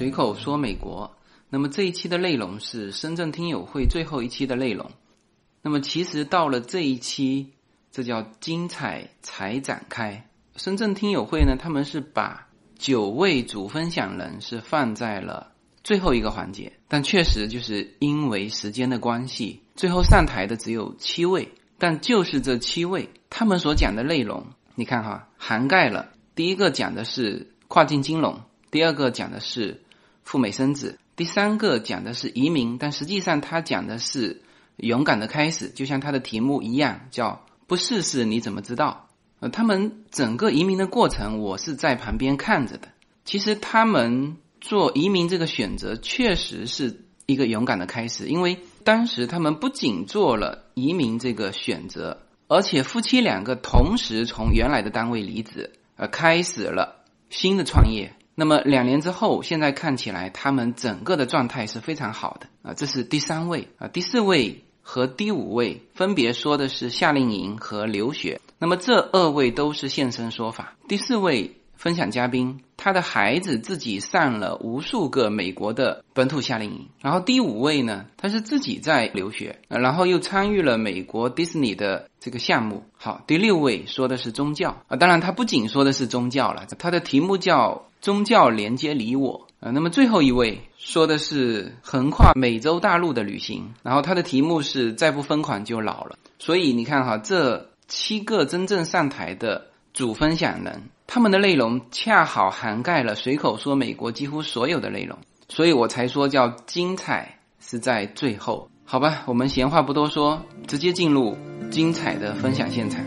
随口说美国。那么这一期的内容是深圳听友会最后一期的内容。那么其实到了这一期，这叫精彩才展开。深圳听友会呢，他们是把九位主分享人是放在了最后一个环节，但确实就是因为时间的关系，最后上台的只有七位。但就是这七位，他们所讲的内容，你看哈，涵盖了第一个讲的是跨境金融，第二个讲的是赴美生子，第三个讲的是移民，但实际上他讲的是勇敢的开始，就像他的题目一样，叫不试试你怎么知道？呃，他们整个移民的过程，我是在旁边看着的。其实他们做移民这个选择，确实是一个勇敢的开始，因为。当时他们不仅做了移民这个选择，而且夫妻两个同时从原来的单位离职，呃，开始了新的创业。那么两年之后，现在看起来他们整个的状态是非常好的啊。这是第三位啊，第四位和第五位分别说的是夏令营和留学。那么这二位都是现身说法。第四位。分享嘉宾，他的孩子自己上了无数个美国的本土夏令营。然后第五位呢，他是自己在留学，然后又参与了美国迪士尼的这个项目。好，第六位说的是宗教啊，当然他不仅说的是宗教了，他的题目叫“宗教连接你我”啊。那么最后一位说的是横跨美洲大陆的旅行，然后他的题目是“再不疯狂就老了”。所以你看哈，这七个真正上台的主分享人。他们的内容恰好涵盖了随口说美国几乎所有的内容，所以我才说叫精彩是在最后，好吧？我们闲话不多说，直接进入精彩的分享现场。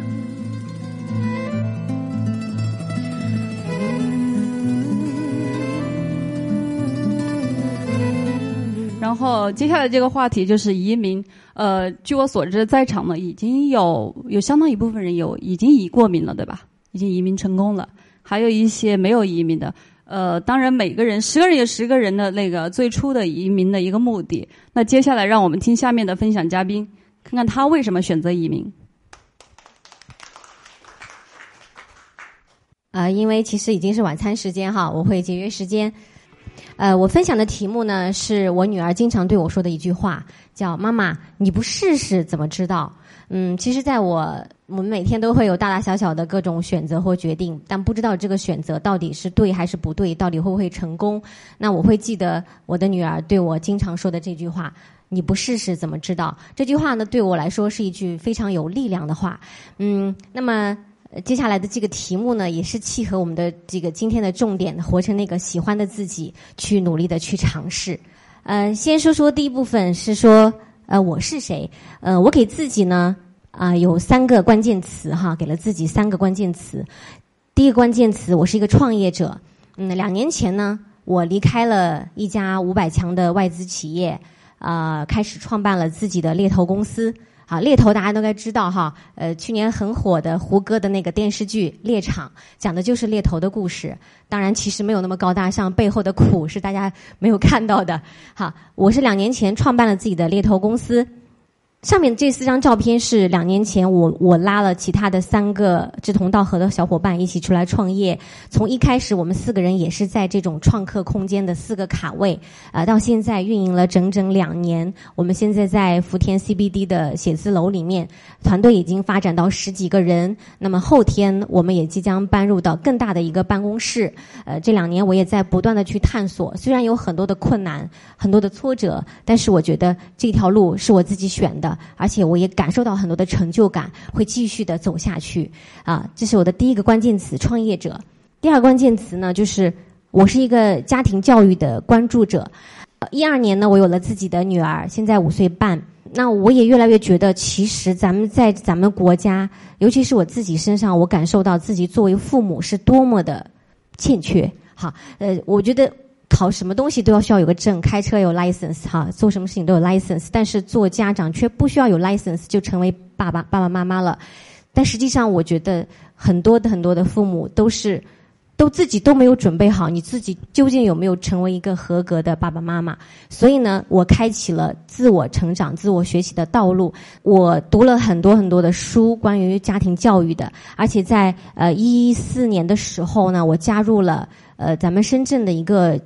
然后接下来这个话题就是移民。呃，据我所知，在场的已经有有相当一部分人有已经移过民了，对吧？已经移民成功了，还有一些没有移民的。呃，当然每个人十个人有十个人的那个最初的移民的一个目的。那接下来让我们听下面的分享嘉宾，看看他为什么选择移民。呃，因为其实已经是晚餐时间哈，我会节约时间。呃，我分享的题目呢，是我女儿经常对我说的一句话，叫“妈妈，你不试试怎么知道？”嗯，其实，在我我们每天都会有大大小小的各种选择或决定，但不知道这个选择到底是对还是不对，到底会不会成功。那我会记得我的女儿对我经常说的这句话：“你不试试怎么知道？”这句话呢，对我来说是一句非常有力量的话。嗯，那么接下来的这个题目呢，也是契合我们的这个今天的重点，活成那个喜欢的自己，去努力的去尝试。呃，先说说第一部分，是说呃我是谁？呃，我给自己呢。啊，有三个关键词哈，给了自己三个关键词。第一个关键词，我是一个创业者。嗯，两年前呢，我离开了一家五百强的外资企业，啊，开始创办了自己的猎头公司。啊，猎头大家都该知道哈，呃，去年很火的胡歌的那个电视剧《猎场》，讲的就是猎头的故事。当然，其实没有那么高大上，背后的苦是大家没有看到的。哈，我是两年前创办了自己的猎头公司。上面这四张照片是两年前我我拉了其他的三个志同道合的小伙伴一起出来创业。从一开始我们四个人也是在这种创客空间的四个卡位，啊，到现在运营了整整两年。我们现在在福田 CBD 的写字楼里面，团队已经发展到十几个人。那么后天我们也即将搬入到更大的一个办公室。呃，这两年我也在不断的去探索，虽然有很多的困难、很多的挫折，但是我觉得这条路是我自己选的。而且我也感受到很多的成就感，会继续的走下去。啊，这是我的第一个关键词：创业者。第二个关键词呢，就是我是一个家庭教育的关注者。一二年呢，我有了自己的女儿，现在五岁半。那我也越来越觉得，其实咱们在咱们国家，尤其是我自己身上，我感受到自己作为父母是多么的欠缺。好，呃，我觉得。考什么东西都要需要有个证，开车有 license 哈，做什么事情都有 license，但是做家长却不需要有 license 就成为爸爸爸爸妈妈了。但实际上，我觉得很多的很多的父母都是都自己都没有准备好，你自己究竟有没有成为一个合格的爸爸妈妈？所以呢，我开启了自我成长、自我学习的道路。我读了很多很多的书，关于家庭教育的，而且在呃一四年的时候呢，我加入了呃咱们深圳的一个。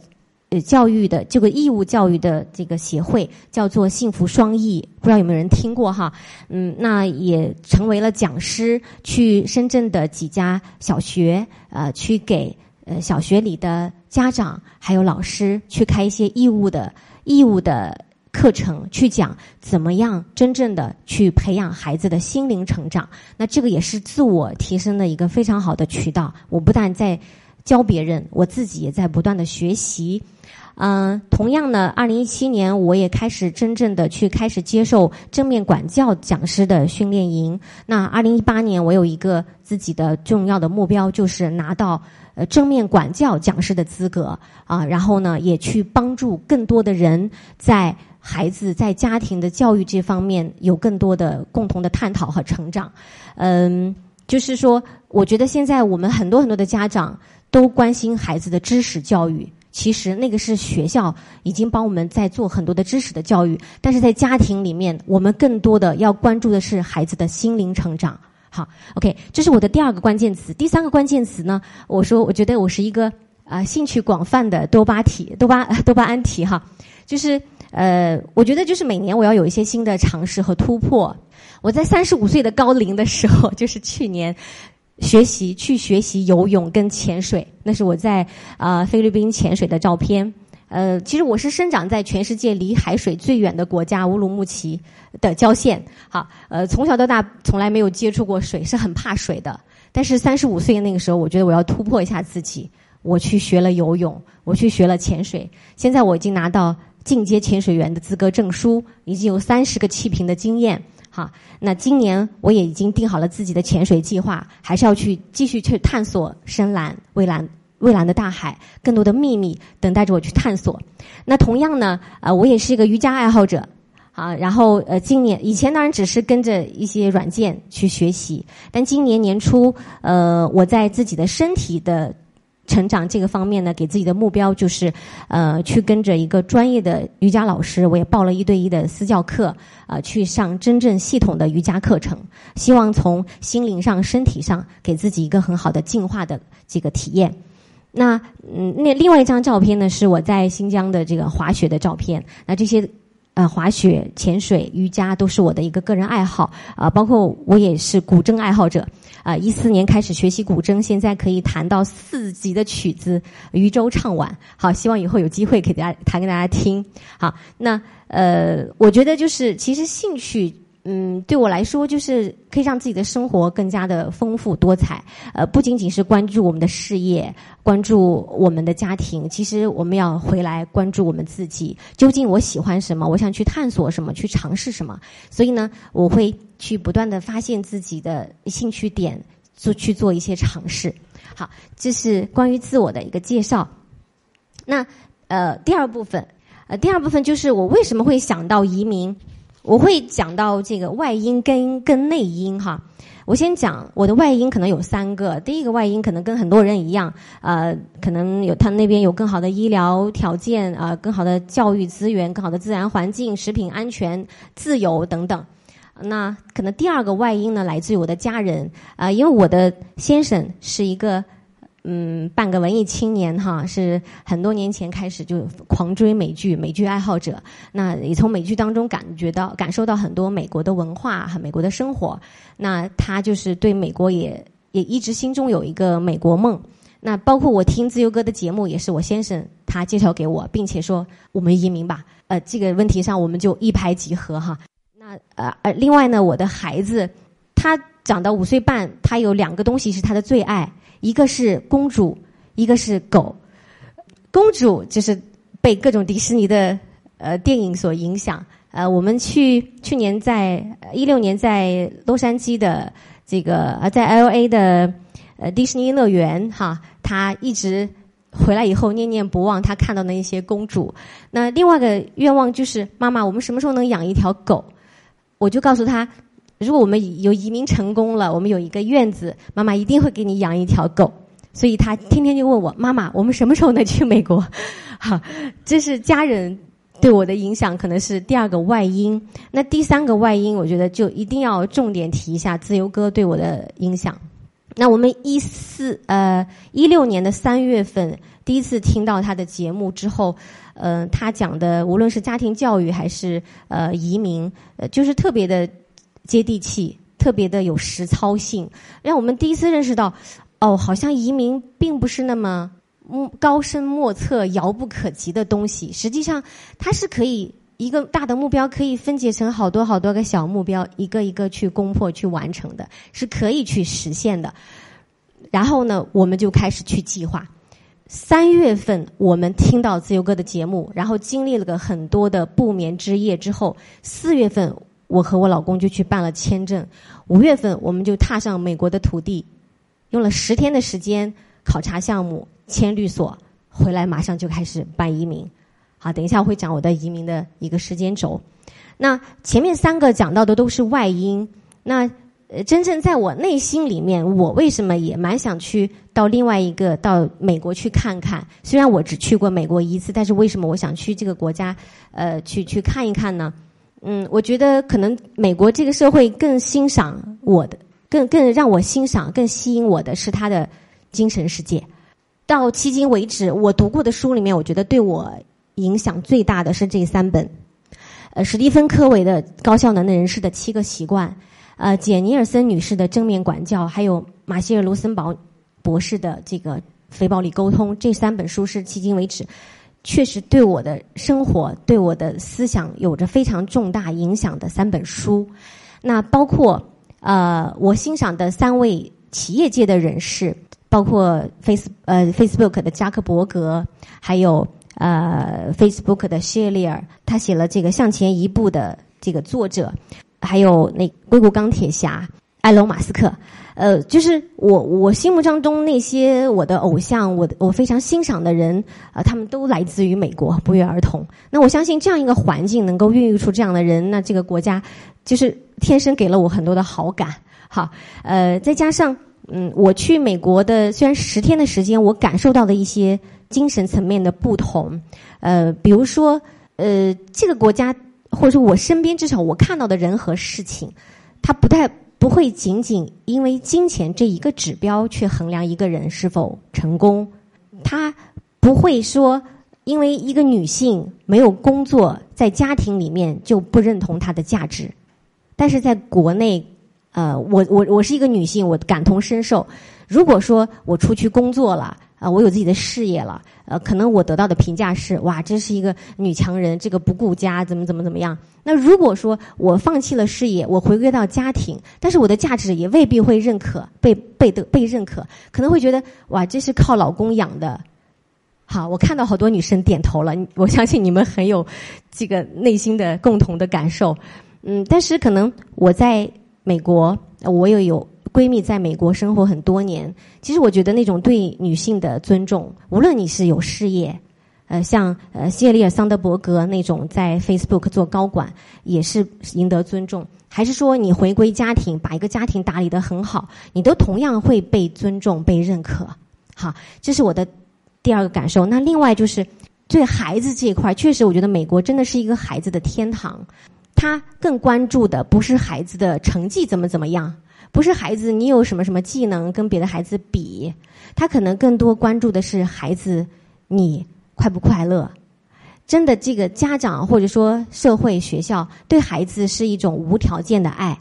呃教育的这个义务教育的这个协会，叫做幸福双翼，不知道有没有人听过哈？嗯，那也成为了讲师，去深圳的几家小学，呃，去给呃小学里的家长还有老师去开一些义务的义务的。课程去讲怎么样真正的去培养孩子的心灵成长，那这个也是自我提升的一个非常好的渠道。我不但在教别人，我自己也在不断的学习。嗯，同样呢，二零一七年我也开始真正的去开始接受正面管教讲师的训练营。那二零一八年我有一个自己的重要的目标，就是拿到呃正面管教讲师的资格啊，然后呢也去帮助更多的人在。孩子在家庭的教育这方面有更多的共同的探讨和成长，嗯，就是说，我觉得现在我们很多很多的家长都关心孩子的知识教育，其实那个是学校已经帮我们在做很多的知识的教育，但是在家庭里面，我们更多的要关注的是孩子的心灵成长。好，OK，这是我的第二个关键词。第三个关键词呢，我说，我觉得我是一个啊兴趣广泛的多巴体，多巴 多巴胺体哈，就是。呃，我觉得就是每年我要有一些新的尝试和突破。我在三十五岁的高龄的时候，就是去年学习去学习游泳跟潜水，那是我在啊菲律宾潜水的照片。呃，其实我是生长在全世界离海水最远的国家乌鲁木齐的郊县。好，呃，从小到大从来没有接触过水，是很怕水的。但是三十五岁那个时候，我觉得我要突破一下自己，我去学了游泳，我去学了潜水。现在我已经拿到。进阶潜水员的资格证书，已经有三十个气瓶的经验。好，那今年我也已经定好了自己的潜水计划，还是要去继续去探索深蓝、蔚蓝、蔚蓝的大海，更多的秘密等待着我去探索。那同样呢，呃，我也是一个瑜伽爱好者。啊，然后呃，今年以前当然只是跟着一些软件去学习，但今年年初，呃，我在自己的身体的。成长这个方面呢，给自己的目标就是，呃，去跟着一个专业的瑜伽老师，我也报了一对一的私教课，啊，去上真正系统的瑜伽课程，希望从心灵上、身体上给自己一个很好的进化的这个体验。那嗯，那另外一张照片呢，是我在新疆的这个滑雪的照片。那这些。呃，滑雪、潜水、瑜伽都是我的一个个人爱好啊，包括我也是古筝爱好者啊。一四年开始学习古筝，现在可以弹到四级的曲子，渔舟唱晚。好，希望以后有机会给大家弹给大家听。好，那呃，我觉得就是其实兴趣。嗯，对我来说，就是可以让自己的生活更加的丰富多彩。呃，不仅仅是关注我们的事业，关注我们的家庭，其实我们要回来关注我们自己。究竟我喜欢什么？我想去探索什么？去尝试什么？所以呢，我会去不断的发现自己的兴趣点，做去做一些尝试。好，这是关于自我的一个介绍。那呃，第二部分，呃，第二部分就是我为什么会想到移民。我会讲到这个外因跟跟内因哈，我先讲我的外因可能有三个，第一个外因可能跟很多人一样，呃，可能有他那边有更好的医疗条件啊，更好的教育资源，更好的自然环境，食品安全、自由等等。那可能第二个外因呢，来自于我的家人啊，因为我的先生是一个。嗯，半个文艺青年哈，是很多年前开始就狂追美剧，美剧爱好者。那也从美剧当中感觉到、感受到很多美国的文化和美国的生活。那他就是对美国也也一直心中有一个美国梦。那包括我听自由哥的节目，也是我先生他介绍给我，并且说我们移民吧。呃，这个问题上我们就一拍即合哈。那呃呃，另外呢，我的孩子他长到五岁半，他有两个东西是他的最爱。一个是公主，一个是狗。公主就是被各种迪士尼的呃电影所影响。呃，我们去去年在一六年在洛杉矶的这个呃在 L A 的呃迪士尼乐园哈，他一直回来以后念念不忘他看到的一些公主。那另外一个愿望就是妈妈，我们什么时候能养一条狗？我就告诉他。如果我们有移民成功了，我们有一个院子，妈妈一定会给你养一条狗。所以他天天就问我妈妈，我们什么时候能去美国？哈，这是家人对我的影响，可能是第二个外因。那第三个外因，我觉得就一定要重点提一下自由哥对我的影响。那我们一四呃一六年的三月份第一次听到他的节目之后，呃，他讲的无论是家庭教育还是呃移民，呃，就是特别的接地气，特别的有实操性，让我们第一次认识到，哦，好像移民并不是那么嗯高深莫测、遥不可及的东西，实际上它是可以。一个大的目标可以分解成好多好多个小目标，一个一个去攻破、去完成的，是可以去实现的。然后呢，我们就开始去计划。三月份我们听到自由哥的节目，然后经历了个很多的不眠之夜之后，四月份我和我老公就去办了签证，五月份我们就踏上美国的土地，用了十天的时间考察项目、签律所，回来马上就开始办移民。好，等一下我会讲我的移民的一个时间轴。那前面三个讲到的都是外因，那呃，真正在我内心里面，我为什么也蛮想去到另外一个到美国去看看？虽然我只去过美国一次，但是为什么我想去这个国家呃去去看一看呢？嗯，我觉得可能美国这个社会更欣赏我的，更更让我欣赏、更吸引我的是他的精神世界。到迄今为止，我读过的书里面，我觉得对我。影响最大的是这三本，呃，史蒂芬·科维的《高效能的人士的七个习惯》，呃，简·尼尔森女士的《正面管教》，还有马歇尔·卢森堡博士的这个《非暴力沟通》。这三本书是迄今为止确实对我的生活、对我的思想有着非常重大影响的三本书。那包括呃，我欣赏的三位企业界的人士，包括 Face 呃 Facebook 的扎克伯格，还有。呃，Facebook 的谢利尔，他写了这个《向前一步》的这个作者，还有那硅谷钢铁侠埃隆·马斯克，呃，就是我我心目当中那些我的偶像，我我非常欣赏的人啊，他们都来自于美国，不约而同。那我相信这样一个环境能够孕育出这样的人，那这个国家就是天生给了我很多的好感。好，呃，再加上嗯，我去美国的虽然十天的时间，我感受到的一些。精神层面的不同，呃，比如说，呃，这个国家或者说我身边至少我看到的人和事情，它不太不会仅仅因为金钱这一个指标去衡量一个人是否成功，他不会说因为一个女性没有工作，在家庭里面就不认同她的价值，但是在国内，呃，我我我是一个女性，我感同身受，如果说我出去工作了。啊，我有自己的事业了，呃，可能我得到的评价是，哇，这是一个女强人，这个不顾家，怎么怎么怎么样。那如果说我放弃了事业，我回归到家庭，但是我的价值也未必会认可，被被的被认可，可能会觉得，哇，这是靠老公养的。好，我看到好多女生点头了，我相信你们很有这个内心的共同的感受。嗯，但是可能我在美国，我也有。闺蜜在美国生活很多年，其实我觉得那种对女性的尊重，无论你是有事业，呃，像呃谢丽尔桑德伯格那种在 Facebook 做高管，也是赢得尊重；还是说你回归家庭，把一个家庭打理得很好，你都同样会被尊重、被认可。好，这是我的第二个感受。那另外就是对孩子这一块，确实我觉得美国真的是一个孩子的天堂。他更关注的不是孩子的成绩怎么怎么样。不是孩子，你有什么什么技能跟别的孩子比？他可能更多关注的是孩子，你快不快乐？真的，这个家长或者说社会学校对孩子是一种无条件的爱。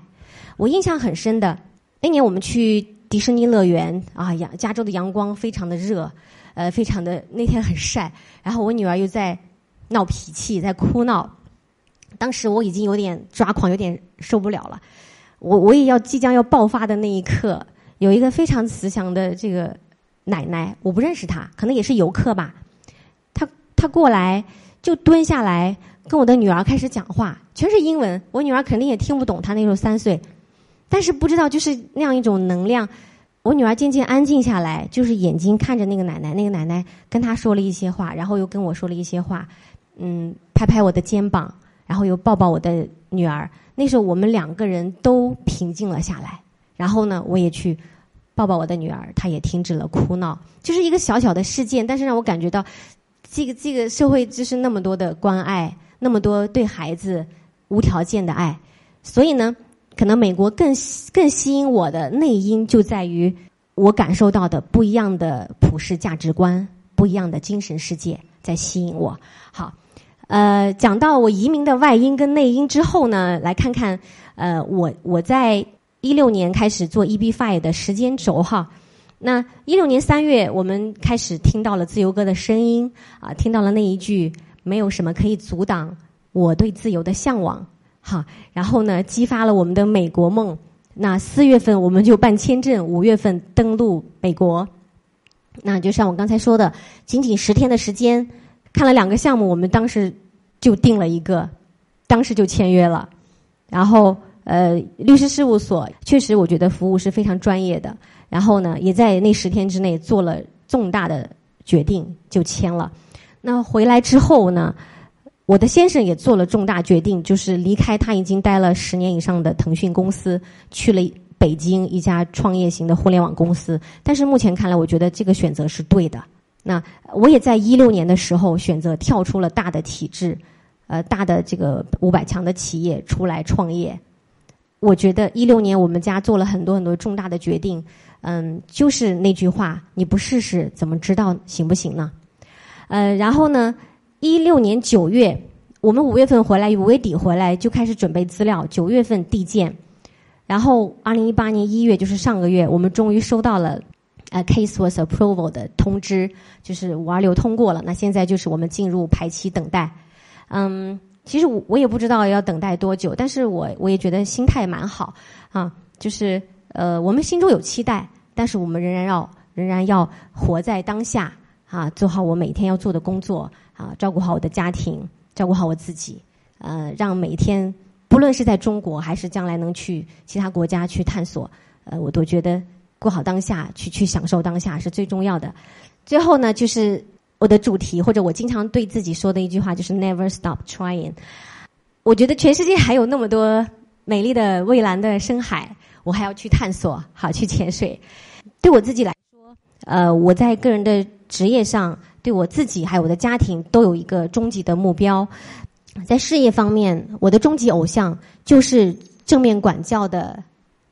我印象很深的那年，我们去迪士尼乐园啊，阳加州的阳光非常的热，呃，非常的那天很晒，然后我女儿又在闹脾气，在哭闹，当时我已经有点抓狂，有点受不了了。我我也要即将要爆发的那一刻，有一个非常慈祥的这个奶奶，我不认识她，可能也是游客吧。她她过来就蹲下来跟我的女儿开始讲话，全是英文，我女儿肯定也听不懂。她那时候三岁，但是不知道就是那样一种能量。我女儿渐渐安静下来，就是眼睛看着那个奶奶，那个奶奶跟她说了一些话，然后又跟我说了一些话，嗯，拍拍我的肩膀，然后又抱抱我的女儿。那时候我们两个人都平静了下来，然后呢，我也去抱抱我的女儿，她也停止了哭闹。就是一个小小的事件，但是让我感觉到，这个这个社会就是那么多的关爱，那么多对孩子无条件的爱。所以呢，可能美国更更吸引我的内因就在于我感受到的不一样的普世价值观，不一样的精神世界在吸引我。好，呃，讲到我移民的外因跟内因之后呢，来看看呃，我我在一六年开始做 EB Five 的时间轴哈。那一六年三月，我们开始听到了自由歌的声音啊，听到了那一句“没有什么可以阻挡我对自由的向往”哈，然后呢，激发了我们的美国梦。那四月份我们就办签证，五月份登陆美国。那就像我刚才说的，仅仅十天的时间，看了两个项目，我们当时就定了一个，当时就签约了。然后呃，律师事务所确实我觉得服务是非常专业的。然后呢，也在那十天之内做了重大的决定，就签了。那回来之后呢，我的先生也做了重大决定，就是离开他已经待了十年以上的腾讯公司，去了北京一家创业型的互联网公司。但是目前看来，我觉得这个选择是对的。那我也在一六年的时候选择跳出了大的体制，呃，大的这个五百强的企业出来创业。我觉得一六年我们家做了很多很多重大的决定。嗯，就是那句话，你不试试怎么知道行不行呢？呃，然后呢，一六年九月，我们五月份回来，五月底回来就开始准备资料，九月份递件，然后二零一八年一月，就是上个月，我们终于收到了呃 case was approval 的通知，就是五二六通过了。那现在就是我们进入排期等待。嗯，其实我我也不知道要等待多久，但是我我也觉得心态蛮好啊，就是呃，我们心中有期待。但是我们仍然要仍然要活在当下啊，做好我每天要做的工作啊，照顾好我的家庭，照顾好我自己，呃，让每一天不论是在中国还是将来能去其他国家去探索，呃，我都觉得过好当下，去去享受当下是最重要的。最后呢，就是我的主题或者我经常对自己说的一句话，就是 Never stop trying。我觉得全世界还有那么多美丽的蔚蓝的深海。我还要去探索，好去潜水。对我自己来说，呃，我在个人的职业上，对我自己还有我的家庭都有一个终极的目标。在事业方面，我的终极偶像就是正面管教的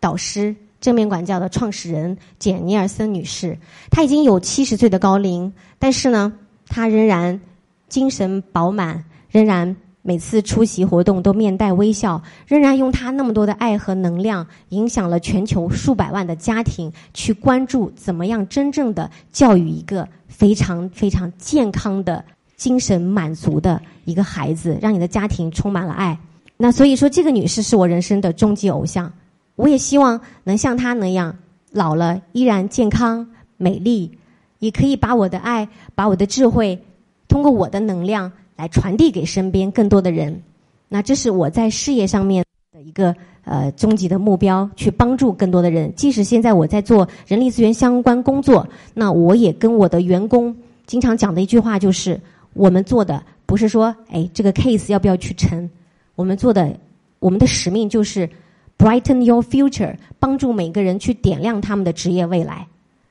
导师，正面管教的创始人简尼尔森女士。她已经有七十岁的高龄，但是呢，她仍然精神饱满，仍然。每次出席活动都面带微笑，仍然用她那么多的爱和能量，影响了全球数百万的家庭，去关注怎么样真正的教育一个非常非常健康的精神满足的一个孩子，让你的家庭充满了爱。那所以说，这个女士是我人生的终极偶像。我也希望能像她那样，老了依然健康美丽，也可以把我的爱，把我的智慧，通过我的能量。来传递给身边更多的人，那这是我在事业上面的一个呃终极的目标，去帮助更多的人。即使现在我在做人力资源相关工作，那我也跟我的员工经常讲的一句话就是：我们做的不是说，哎，这个 case 要不要去成？我们做的，我们的使命就是 brighten your future，帮助每个人去点亮他们的职业未来。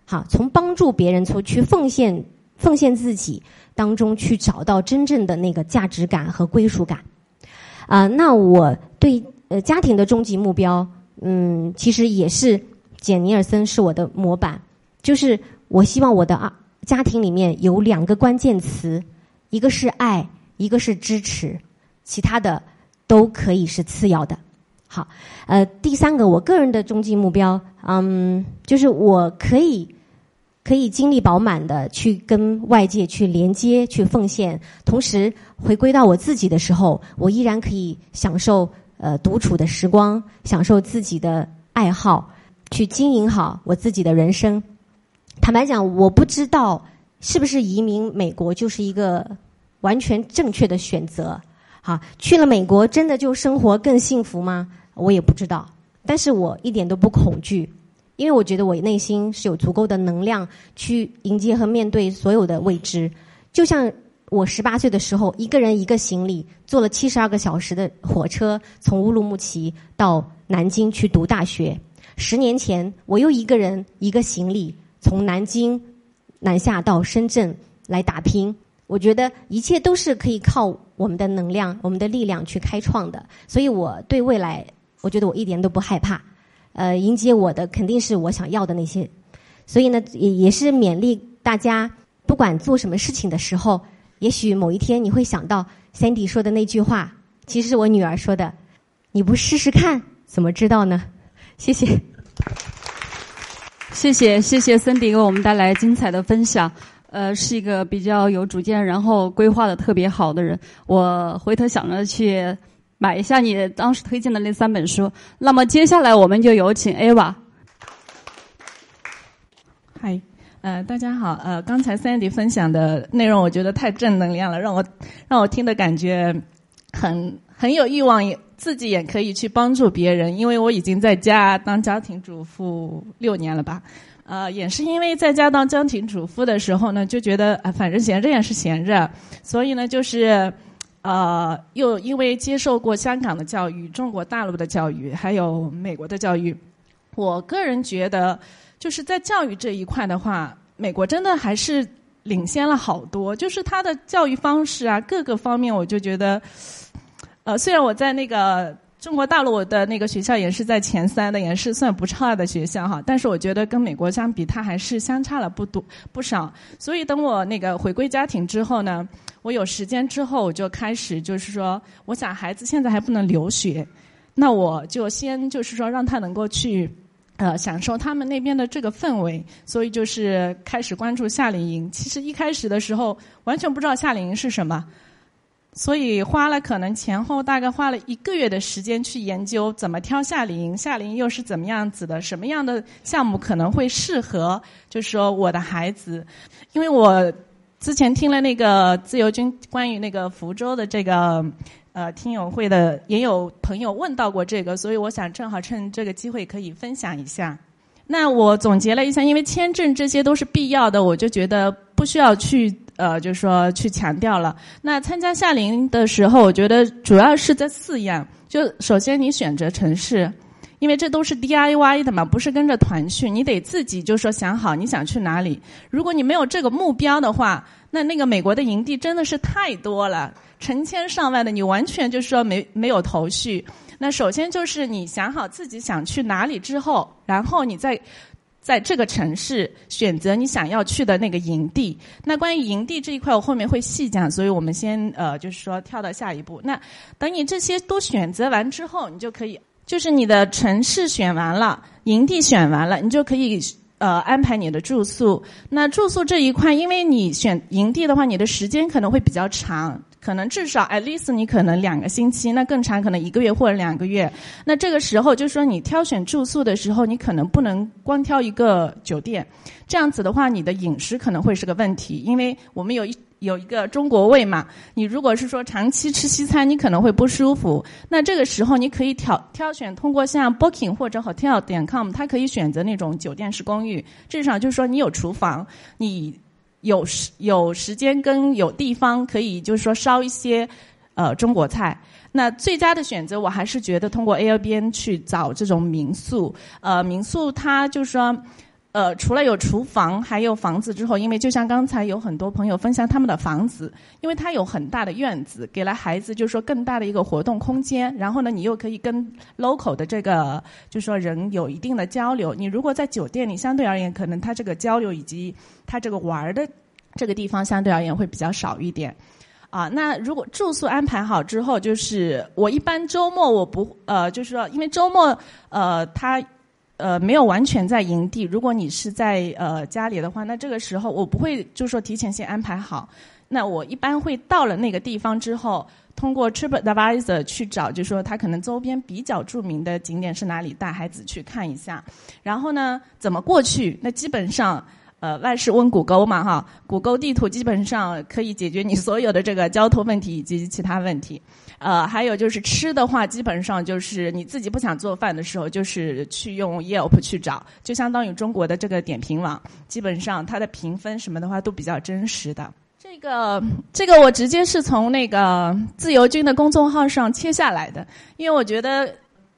好，从帮助别人，从去奉献。奉献自己当中去找到真正的那个价值感和归属感，啊，那我对呃家庭的终极目标，嗯，其实也是简尼尔森是我的模板，就是我希望我的啊家庭里面有两个关键词，一个是爱，一个是支持，其他的都可以是次要的。好，呃，第三个我个人的终极目标，嗯，就是我可以。可以精力饱满的去跟外界去连接、去奉献，同时回归到我自己的时候，我依然可以享受呃独处的时光，享受自己的爱好，去经营好我自己的人生。坦白讲，我不知道是不是移民美国就是一个完全正确的选择。好，去了美国真的就生活更幸福吗？我也不知道，但是我一点都不恐惧。因为我觉得我内心是有足够的能量去迎接和面对所有的未知，就像我十八岁的时候，一个人一个行李坐了七十二个小时的火车从乌鲁木齐到南京去读大学。十年前，我又一个人一个行李从南京南下到深圳来打拼。我觉得一切都是可以靠我们的能量、我们的力量去开创的。所以我对未来，我觉得我一点都不害怕。呃，迎接我的肯定是我想要的那些，所以呢，也也是勉励大家，不管做什么事情的时候，也许某一天你会想到 Sandy 说的那句话，其实是我女儿说的：“你不试试看，怎么知道呢？” 谢谢。谢谢谢谢森迪给我们带来精彩的分享，呃，是一个比较有主见，然后规划的特别好的人。我回头想着去买一下你当时推荐的那三本书。那么接下来我们就有请 Ava。嗨，呃，大家好，呃，刚才 Sandy 分享的内容我觉得太正能量了，让我让我听的感觉很很有欲望。自己也可以去帮助别人，因为我已经在家当家庭主妇六年了吧，呃，也是因为在家当家庭主妇的时候呢，就觉得啊，反正闲着也是闲着，所以呢，就是呃，又因为接受过香港的教育、中国大陆的教育，还有美国的教育，我个人觉得，就是在教育这一块的话，美国真的还是领先了好多，就是他的教育方式啊，各个方面，我就觉得。呃，虽然我在那个中国大陆的那个学校也是在前三的，也是算不差的学校哈，但是我觉得跟美国相比，它还是相差了不多不少。所以等我那个回归家庭之后呢，我有时间之后，我就开始就是说，我想孩子现在还不能留学，那我就先就是说让他能够去呃享受他们那边的这个氛围，所以就是开始关注夏令营。其实一开始的时候完全不知道夏令营是什么。所以花了可能前后大概花了一个月的时间去研究怎么挑夏令营，夏令营又是怎么样子的，什么样的项目可能会适合，就是说我的孩子，因为我之前听了那个自由军关于那个福州的这个呃听友会的，也有朋友问到过这个，所以我想正好趁这个机会可以分享一下。那我总结了一下，因为签证这些都是必要的，我就觉得不需要去。呃，就是说去强调了。那参加夏令营的时候，我觉得主要是这四样。就首先你选择城市，因为这都是 DIY 的嘛，不是跟着团去，你得自己就说想好你想去哪里。如果你没有这个目标的话，那那个美国的营地真的是太多了，成千上万的，你完全就是说没没有头绪。那首先就是你想好自己想去哪里之后，然后你再。在这个城市选择你想要去的那个营地。那关于营地这一块，我后面会细讲，所以我们先呃，就是说跳到下一步。那等你这些都选择完之后，你就可以，就是你的城市选完了，营地选完了，你就可以呃安排你的住宿。那住宿这一块，因为你选营地的话，你的时间可能会比较长。可能至少 at least 你可能两个星期，那更长可能一个月或者两个月。那这个时候就是说你挑选住宿的时候，你可能不能光挑一个酒店，这样子的话你的饮食可能会是个问题，因为我们有一有一个中国胃嘛。你如果是说长期吃西餐，你可能会不舒服。那这个时候你可以挑挑选通过像 Booking 或者 Hotel 点 com，它可以选择那种酒店式公寓，至少就是说你有厨房，你。有时有时间跟有地方可以，就是说烧一些呃中国菜。那最佳的选择，我还是觉得通过 Airbnb 去找这种民宿。呃，民宿它就是说。呃，除了有厨房，还有房子之后，因为就像刚才有很多朋友分享他们的房子，因为它有很大的院子，给了孩子就是说更大的一个活动空间。然后呢，你又可以跟 local 的这个就是说人有一定的交流。你如果在酒店里，相对而言，可能他这个交流以及他这个玩的这个地方相对而言会比较少一点。啊，那如果住宿安排好之后，就是我一般周末我不呃，就是说因为周末呃他。呃，没有完全在营地。如果你是在呃家里的话，那这个时候我不会就说提前先安排好。那我一般会到了那个地方之后，通过 TripAdvisor 去找，就说他可能周边比较著名的景点是哪里，带孩子去看一下。然后呢，怎么过去？那基本上。呃，万事问谷歌嘛，哈，谷歌地图基本上可以解决你所有的这个交通问题以及其他问题。呃，还有就是吃的话，基本上就是你自己不想做饭的时候，就是去用 Yelp 去找，就相当于中国的这个点评网，基本上它的评分什么的话都比较真实的。这个这个我直接是从那个自由军的公众号上切下来的，因为我觉得。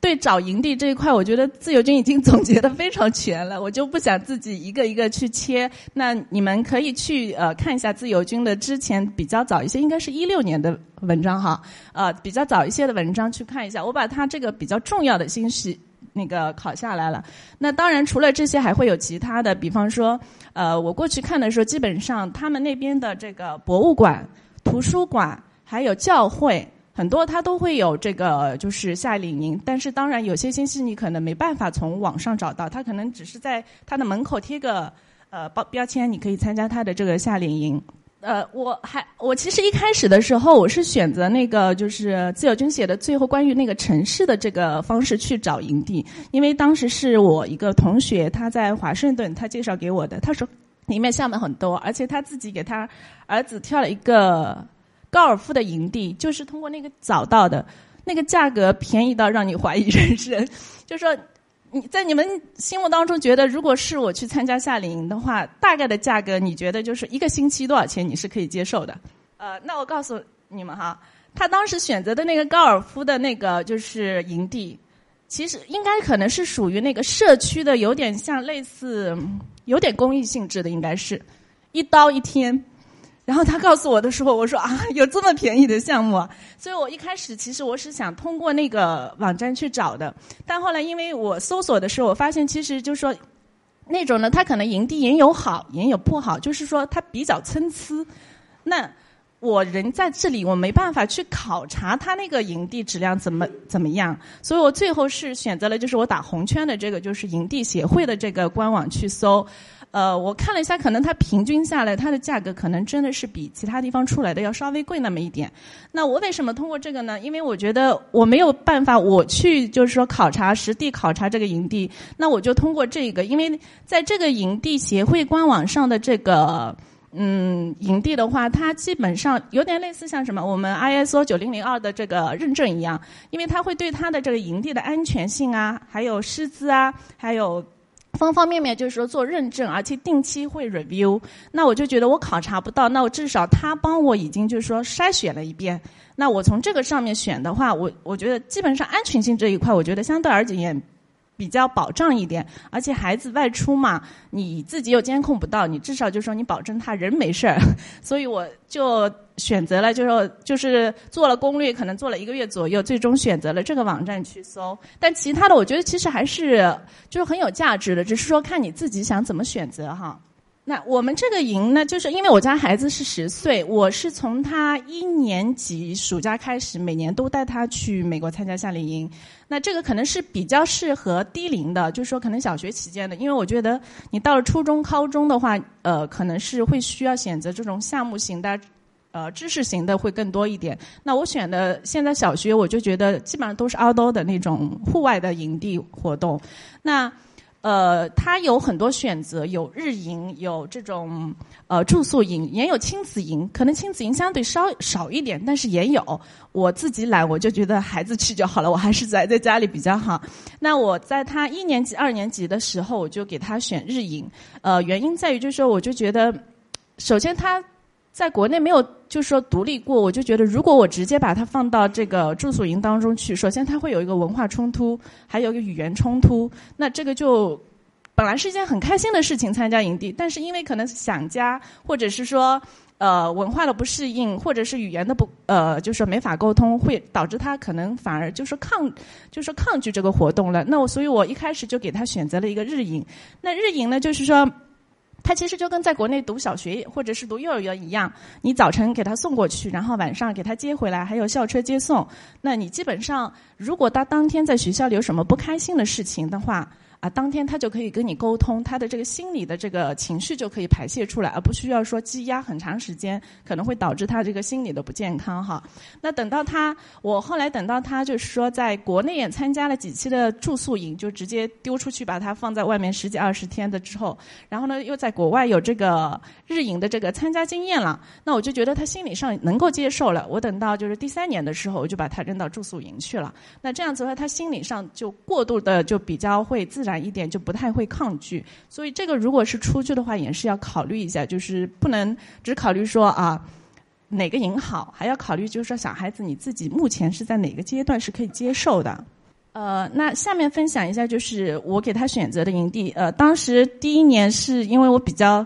对找营地这一块，我觉得自由军已经 总结的非常全了，我就不想自己一个一个去切。那你们可以去呃看一下自由军的之前比较早一些，应该是一六年的文章哈，呃比较早一些的文章去看一下。我把它这个比较重要的信息那个考下来了。那当然，除了这些，还会有其他的，比方说，呃，我过去看的时候，基本上他们那边的这个博物馆、图书馆还有教会，很多它都会有这个就是夏令营。但是当然，有些信息你可能没办法从网上找到，它可能只是在它的门口贴个呃标标签，你可以参加它的这个夏令营。呃，我还我其实一开始的时候，我是选择那个就是自由军写的最后关于那个城市的这个方式去找营地，因为当时是我一个同学他在华盛顿，他介绍给我的，他说里面项目很多，而且他自己给他儿子挑了一个高尔夫的营地，就是通过那个找到的，那个价格便宜到让你怀疑人生，就说。你在你们心目当中觉得，如果是我去参加夏令营的话，大概的价格你觉得就是一个星期多少钱？你是可以接受的。呃，那我告诉你们哈，他当时选择的那个高尔夫的那个就是营地，其实应该可能是属于那个社区的，有点像类似，有点公益性质的，应该是一刀一天。然后他告诉我的时候，我说啊，有这么便宜的项目，啊！所以我一开始其实我是想通过那个网站去找的，但后来因为我搜索的时候，我发现其实就是说，那种呢，它可能营地也有好，也有不好，就是说它比较参差。那我人在这里，我没办法去考察它那个营地质量怎么怎么样，所以我最后是选择了就是我打红圈的这个，就是营地协会的这个官网去搜。呃，我看了一下，可能它平均下来，它的价格可能真的是比其他地方出来的要稍微贵那么一点。那我为什么通过这个呢？因为我觉得我没有办法，我去就是说考察实地考察这个营地，那我就通过这个，因为在这个营地协会官网上的这个嗯营地的话，它基本上有点类似像什么我们 ISO 九零零二的这个认证一样，因为它会对它的这个营地的安全性啊，还有师资啊，还有。方方面面就是说做认证，而且定期会 review。那我就觉得我考察不到，那我至少他帮我已经就是说筛选了一遍。那我从这个上面选的话，我我觉得基本上安全性这一块，我觉得相对而言。比较保障一点，而且孩子外出嘛，你自己又监控不到，你至少就说你保证他人没事儿，所以我就选择了，就说就是做了攻略，可能做了一个月左右，最终选择了这个网站去搜。但其他的，我觉得其实还是就是很有价值的，只是说看你自己想怎么选择哈。那我们这个营呢，就是因为我家孩子是十岁，我是从他一年级暑假开始，每年都带他去美国参加夏令营。那这个可能是比较适合低龄的，就是说可能小学期间的，因为我觉得你到了初中、高中的话，呃，可能是会需要选择这种项目型的，呃，知识型的会更多一点。那我选的现在小学，我就觉得基本上都是 outdoor 的那种户外的营地活动。那呃，它有很多选择，有日营，有这种呃住宿营，也有亲子营。可能亲子营相对稍少一点，但是也有。我自己懒，我就觉得孩子去就好了，我还是宅在家里比较好。那我在他一年级、二年级的时候，我就给他选日营。呃，原因在于就是说，我就觉得，首先他。在国内没有，就是说独立过，我就觉得如果我直接把它放到这个住宿营当中去，首先它会有一个文化冲突，还有一个语言冲突。那这个就本来是一件很开心的事情，参加营地，但是因为可能想家，或者是说呃文化的不适应，或者是语言的不呃，就是没法沟通，会导致他可能反而就是抗，就是抗拒这个活动了。那我所以我一开始就给他选择了一个日营。那日营呢，就是说。他其实就跟在国内读小学或者是读幼儿园一样，你早晨给他送过去，然后晚上给他接回来，还有校车接送。那你基本上，如果他当天在学校里有什么不开心的事情的话，啊，当天他就可以跟你沟通，他的这个心理的这个情绪就可以排泄出来，而不需要说积压很长时间，可能会导致他这个心理的不健康哈。那等到他，我后来等到他就是说，在国内也参加了几期的住宿营，就直接丢出去把他放在外面十几二十天的之后，然后呢又在国外有这个日营的这个参加经验了，那我就觉得他心理上能够接受了。我等到就是第三年的时候，我就把他扔到住宿营去了。那这样子的话，他心理上就过度的就比较会自然。一点就不太会抗拒，所以这个如果是出去的话，也是要考虑一下，就是不能只考虑说啊哪个营好，还要考虑就是说小孩子你自己目前是在哪个阶段是可以接受的。呃，那下面分享一下，就是我给他选择的营地。呃，当时第一年是因为我比较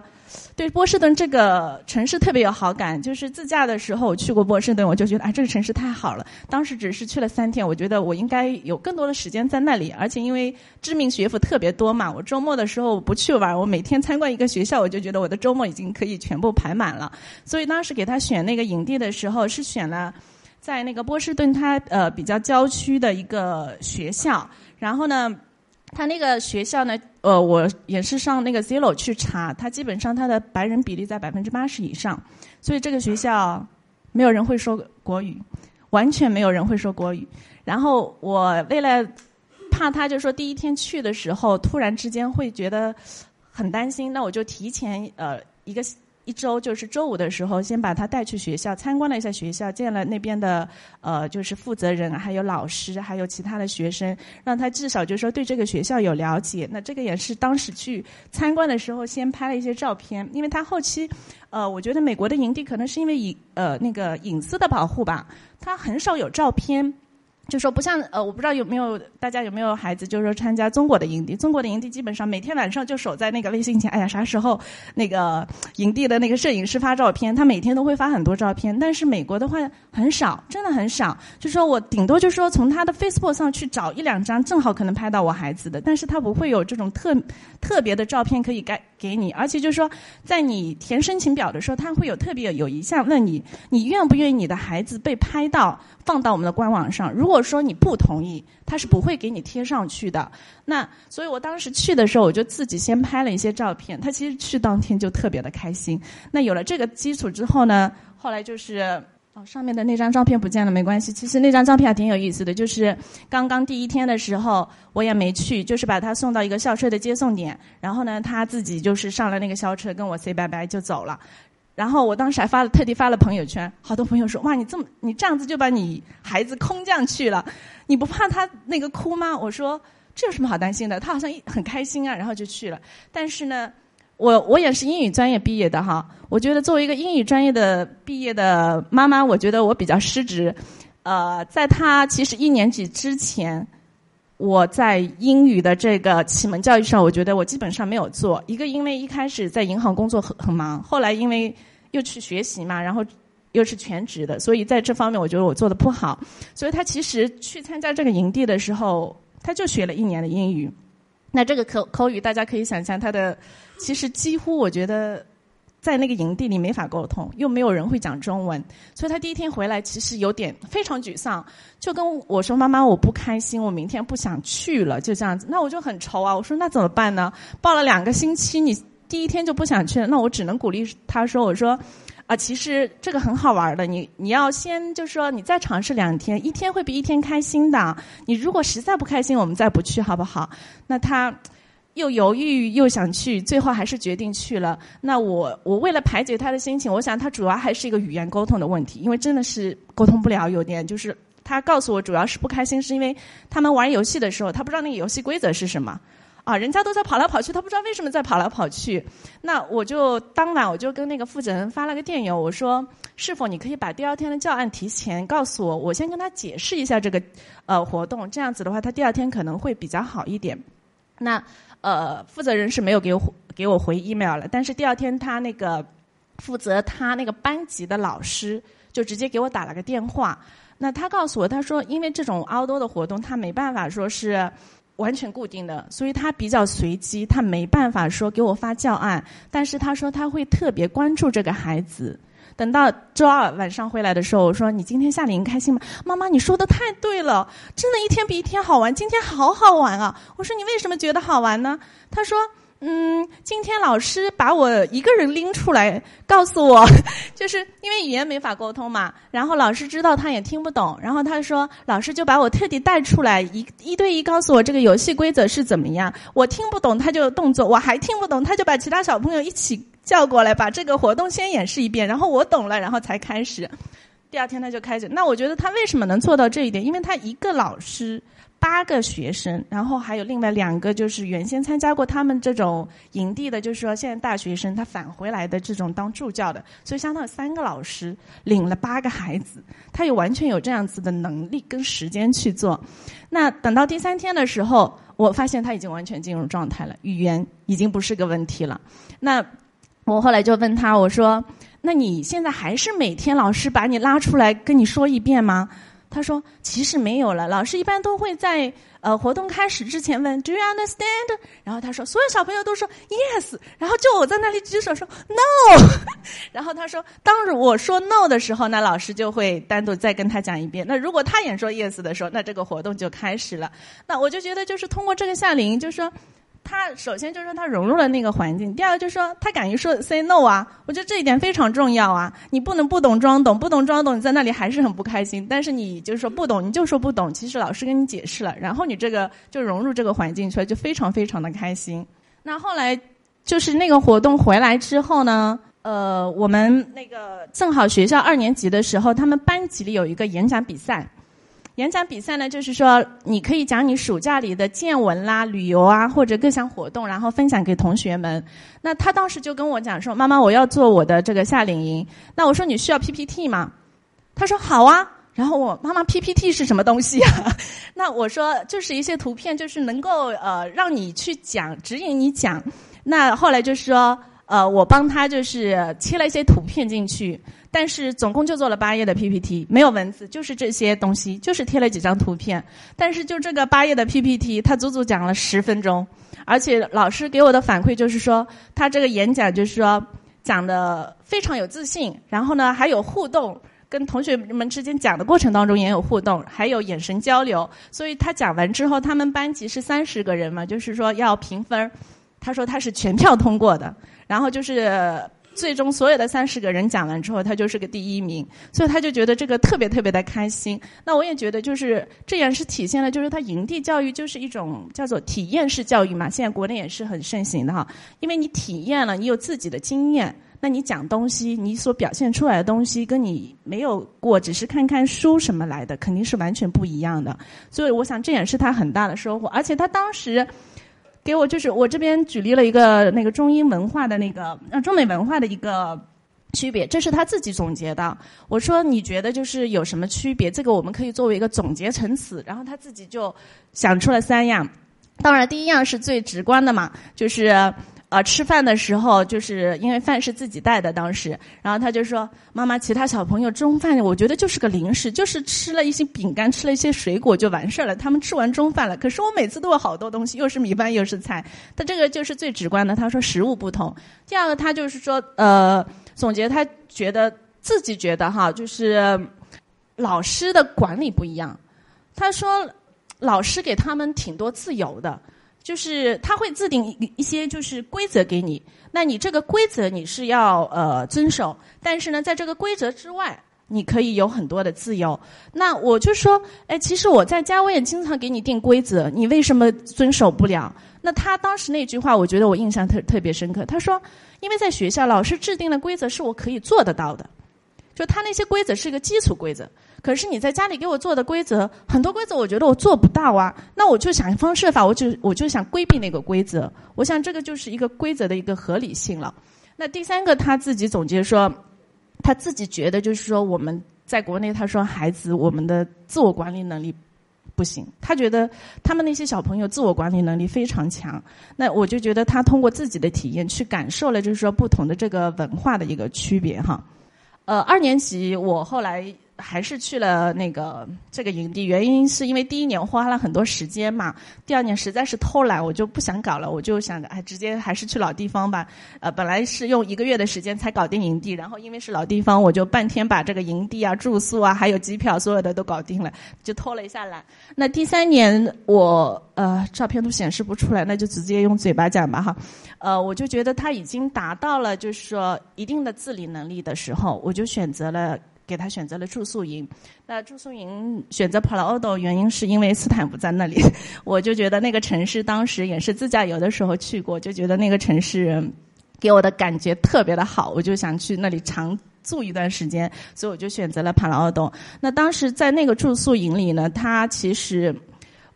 对波士顿这个城市特别有好感。就是自驾的时候我去过波士顿，我就觉得啊，这个城市太好了。当时只是去了三天，我觉得我应该有更多的时间在那里。而且因为知名学府特别多嘛，我周末的时候不去玩，我每天参观一个学校，我就觉得我的周末已经可以全部排满了。所以当时给他选那个营地的时候，是选了在那个波士顿它呃比较郊区的一个学校。然后呢，他那个学校呢，呃，我也是上那个 Zillow 去查，他基本上他的白人比例在百分之八十以上，所以这个学校没有人会说国语，完全没有人会说国语。然后我为了怕他，就说第一天去的时候突然之间会觉得很担心，那我就提前呃一个。一周就是周五的时候，先把他带去学校参观了一下学校，见了那边的呃就是负责人，还有老师，还有其他的学生，让他至少就是说对这个学校有了解。那这个也是当时去参观的时候先拍了一些照片，因为他后期，呃，我觉得美国的营地可能是因为隐呃那个隐私的保护吧，他很少有照片。就说不像呃，我不知道有没有大家有没有孩子，就是说参加中国的营地。中国的营地基本上每天晚上就守在那个微信前，哎呀，啥时候那个营地的那个摄影师发照片，他每天都会发很多照片。但是美国的话很少，真的很少。就说我顶多就说从他的 Facebook 上去找一两张，正好可能拍到我孩子的，但是他不会有这种特特别的照片可以给给你。而且就是说，在你填申请表的时候，他会有特别有一项问你，你愿不愿意你的孩子被拍到？放到我们的官网上。如果说你不同意，他是不会给你贴上去的。那所以我当时去的时候，我就自己先拍了一些照片。他其实去当天就特别的开心。那有了这个基础之后呢，后来就是哦，上面的那张照片不见了，没关系。其实那张照片还挺有意思的，就是刚刚第一天的时候，我也没去，就是把他送到一个校车的接送点，然后呢，他自己就是上了那个校车，跟我 say 拜拜就走了。然后我当时还发了特地发了朋友圈，好多朋友说哇你这么你这样子就把你孩子空降去了，你不怕他那个哭吗？我说这有什么好担心的，他好像很开心啊，然后就去了。但是呢，我我也是英语专业毕业的哈，我觉得作为一个英语专业的毕业的妈妈，我觉得我比较失职。呃，在他其实一年级之前，我在英语的这个启蒙教育上，我觉得我基本上没有做。一个因为一开始在银行工作很很忙，后来因为又去学习嘛，然后又是全职的，所以在这方面我觉得我做的不好。所以他其实去参加这个营地的时候，他就学了一年的英语。那这个口口语，大家可以想象，他的其实几乎我觉得在那个营地里没法沟通，又没有人会讲中文，所以他第一天回来其实有点非常沮丧，就跟我说：“妈妈，我不开心，我明天不想去了。”就这样子，那我就很愁啊。我说：“那怎么办呢？报了两个星期，你。”第一天就不想去了，那我只能鼓励他说：“我说，啊，其实这个很好玩的，你你要先就是说，你再尝试两天，一天会比一天开心的。你如果实在不开心，我们再不去好不好？”那他又犹豫又想去，最后还是决定去了。那我我为了排解他的心情，我想他主要还是一个语言沟通的问题，因为真的是沟通不了，有点就是他告诉我主要是不开心，是因为他们玩游戏的时候，他不知道那个游戏规则是什么。啊，人家都在跑来跑去，他不知道为什么在跑来跑去。那我就当晚我就跟那个负责人发了个电邮，我说是否你可以把第二天的教案提前告诉我，我先跟他解释一下这个呃活动，这样子的话他第二天可能会比较好一点。那呃负责人是没有给我给我回 email 了，但是第二天他那个负责他那个班级的老师就直接给我打了个电话。那他告诉我，他说因为这种 outdoor 的活动，他没办法说是。完全固定的，所以他比较随机，他没办法说给我发教案。但是他说他会特别关注这个孩子。等到周二晚上回来的时候，我说：“你今天夏令营开心吗？”妈妈，你说的太对了，真的一天比一天好玩，今天好好玩啊！我说：“你为什么觉得好玩呢？”他说。嗯，今天老师把我一个人拎出来，告诉我，就是因为语言没法沟通嘛。然后老师知道他也听不懂，然后他说，老师就把我特地带出来，一一对一告诉我这个游戏规则是怎么样。我听不懂，他就动作；我还听不懂，他就把其他小朋友一起叫过来，把这个活动先演示一遍。然后我懂了，然后才开始。第二天他就开始。那我觉得他为什么能做到这一点？因为他一个老师。八个学生，然后还有另外两个，就是原先参加过他们这种营地的，就是说现在大学生他返回来的这种当助教的，所以相当于三个老师领了八个孩子，他有完全有这样子的能力跟时间去做。那等到第三天的时候，我发现他已经完全进入状态了，语言已经不是个问题了。那我后来就问他，我说：“那你现在还是每天老师把你拉出来跟你说一遍吗？”他说：“其实没有了，老师一般都会在呃活动开始之前问 ‘Do you understand？’ 然后他说所有小朋友都说 ‘Yes’，然后就我在那里举手说 ‘No’，然后他说当我说 ‘No’ 的时候，那老师就会单独再跟他讲一遍。那如果他也说 ‘Yes’ 的时候，那这个活动就开始了。那我就觉得就是通过这个夏令营，就是说。”他首先就是说他融入了那个环境，第二个就是说他敢于说 say no 啊，我觉得这一点非常重要啊。你不能不懂装懂，不懂装懂，你在那里还是很不开心。但是你就是说不懂，你就说不懂，其实老师跟你解释了，然后你这个就融入这个环境出来，就非常非常的开心。那后来就是那个活动回来之后呢，呃，我们那个正好学校二年级的时候，他们班级里有一个演讲比赛。演讲比赛呢，就是说你可以讲你暑假里的见闻啦、旅游啊，或者各项活动，然后分享给同学们。那他当时就跟我讲说：“妈妈，我要做我的这个夏令营。”那我说：“你需要 PPT 吗？”他说：“好啊。”然后我妈妈 PPT 是什么东西啊？那我说就是一些图片，就是能够呃让你去讲，指引你讲。那后来就是说呃，我帮他就是切了一些图片进去。但是总共就做了八页的 PPT，没有文字，就是这些东西，就是贴了几张图片。但是就这个八页的 PPT，他足足讲了十分钟，而且老师给我的反馈就是说，他这个演讲就是说讲的非常有自信，然后呢还有互动，跟同学们之间讲的过程当中也有互动，还有眼神交流。所以他讲完之后，他们班级是三十个人嘛，就是说要评分，他说他是全票通过的，然后就是。最终所有的三十个人讲完之后，他就是个第一名，所以他就觉得这个特别特别的开心。那我也觉得，就是这也是体现了，就是他营地教育就是一种叫做体验式教育嘛。现在国内也是很盛行的哈，因为你体验了，你有自己的经验，那你讲东西，你所表现出来的东西，跟你没有过只是看看书什么来的，肯定是完全不一样的。所以我想这也是他很大的收获，而且他当时。给我就是我这边举例了一个那个中英文化的那个呃中美文化的一个区别，这是他自己总结的。我说你觉得就是有什么区别？这个我们可以作为一个总结陈词。然后他自己就想出了三样，当然第一样是最直观的嘛，就是。啊，吃饭的时候就是因为饭是自己带的，当时，然后他就说：“妈妈，其他小朋友中饭，我觉得就是个零食，就是吃了一些饼干，吃了一些水果就完事儿了。他们吃完中饭了，可是我每次都有好多东西，又是米饭又是菜。他这个就是最直观的。他说食物不同。第二个，他就是说，呃，总结他觉得自己觉得哈，就是老师的管理不一样。他说，老师给他们挺多自由的。”就是他会制定一一些就是规则给你，那你这个规则你是要呃遵守，但是呢，在这个规则之外，你可以有很多的自由。那我就说，哎，其实我在家我也经常给你定规则，你为什么遵守不了？那他当时那句话，我觉得我印象特特别深刻。他说，因为在学校老师制定的规则是我可以做得到的，就他那些规则是一个基础规则。可是你在家里给我做的规则，很多规则我觉得我做不到啊，那我就想方设法，我就我就想规避那个规则。我想这个就是一个规则的一个合理性了。那第三个他自己总结说，他自己觉得就是说我们在国内，他说孩子我们的自我管理能力不行，他觉得他们那些小朋友自我管理能力非常强。那我就觉得他通过自己的体验去感受了，就是说不同的这个文化的一个区别哈。呃，二年级我后来。还是去了那个这个营地，原因是因为第一年花了很多时间嘛，第二年实在是偷懒，我就不想搞了，我就想着哎，直接还是去老地方吧。呃，本来是用一个月的时间才搞定营地，然后因为是老地方，我就半天把这个营地啊、住宿啊、还有机票所有的都搞定了，就偷了一下懒。那第三年我呃照片都显示不出来，那就直接用嘴巴讲吧哈。呃，我就觉得他已经达到了就是说一定的自理能力的时候，我就选择了。给他选择了住宿营，那住宿营选择 Palo 原因是因为斯坦福在那里，我就觉得那个城市当时也是自驾游的时候去过，就觉得那个城市给我的感觉特别的好，我就想去那里长住一段时间，所以我就选择了帕拉奥朵那当时在那个住宿营里呢，他其实。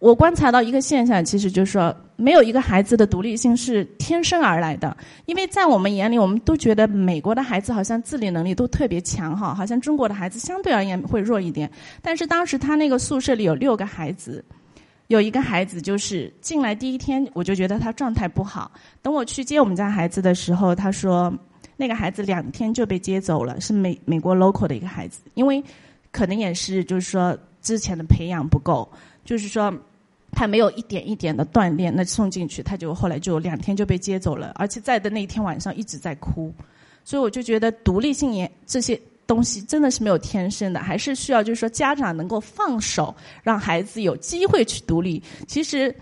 我观察到一个现象，其实就是说，没有一个孩子的独立性是天生而来的。因为在我们眼里，我们都觉得美国的孩子好像自理能力都特别强，哈，好像中国的孩子相对而言会弱一点。但是当时他那个宿舍里有六个孩子，有一个孩子就是进来第一天，我就觉得他状态不好。等我去接我们家孩子的时候，他说那个孩子两天就被接走了，是美美国 local 的一个孩子，因为可能也是就是说之前的培养不够，就是说他没有一点一点的锻炼，那送进去他就后来就两天就被接走了，而且在的那一天晚上一直在哭，所以我就觉得独立性也这些。东西真的是没有天生的，还是需要就是说家长能够放手，让孩子有机会去独立。其实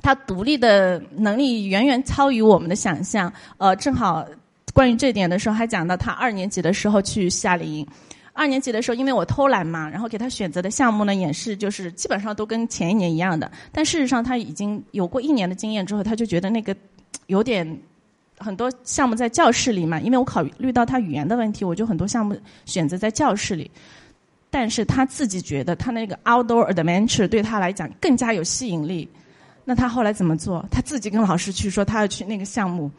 他独立的能力远远超于我们的想象。呃，正好关于这点的时候，还讲到他二年级的时候去夏令营。二年级的时候，因为我偷懒嘛，然后给他选择的项目呢也是就是基本上都跟前一年一样的。但事实上他已经有过一年的经验之后，他就觉得那个有点。很多项目在教室里嘛，因为我考虑到他语言的问题，我就很多项目选择在教室里。但是他自己觉得他那个 outdoor adventure 对他来讲更加有吸引力。那他后来怎么做？他自己跟老师去说他要去那个项目，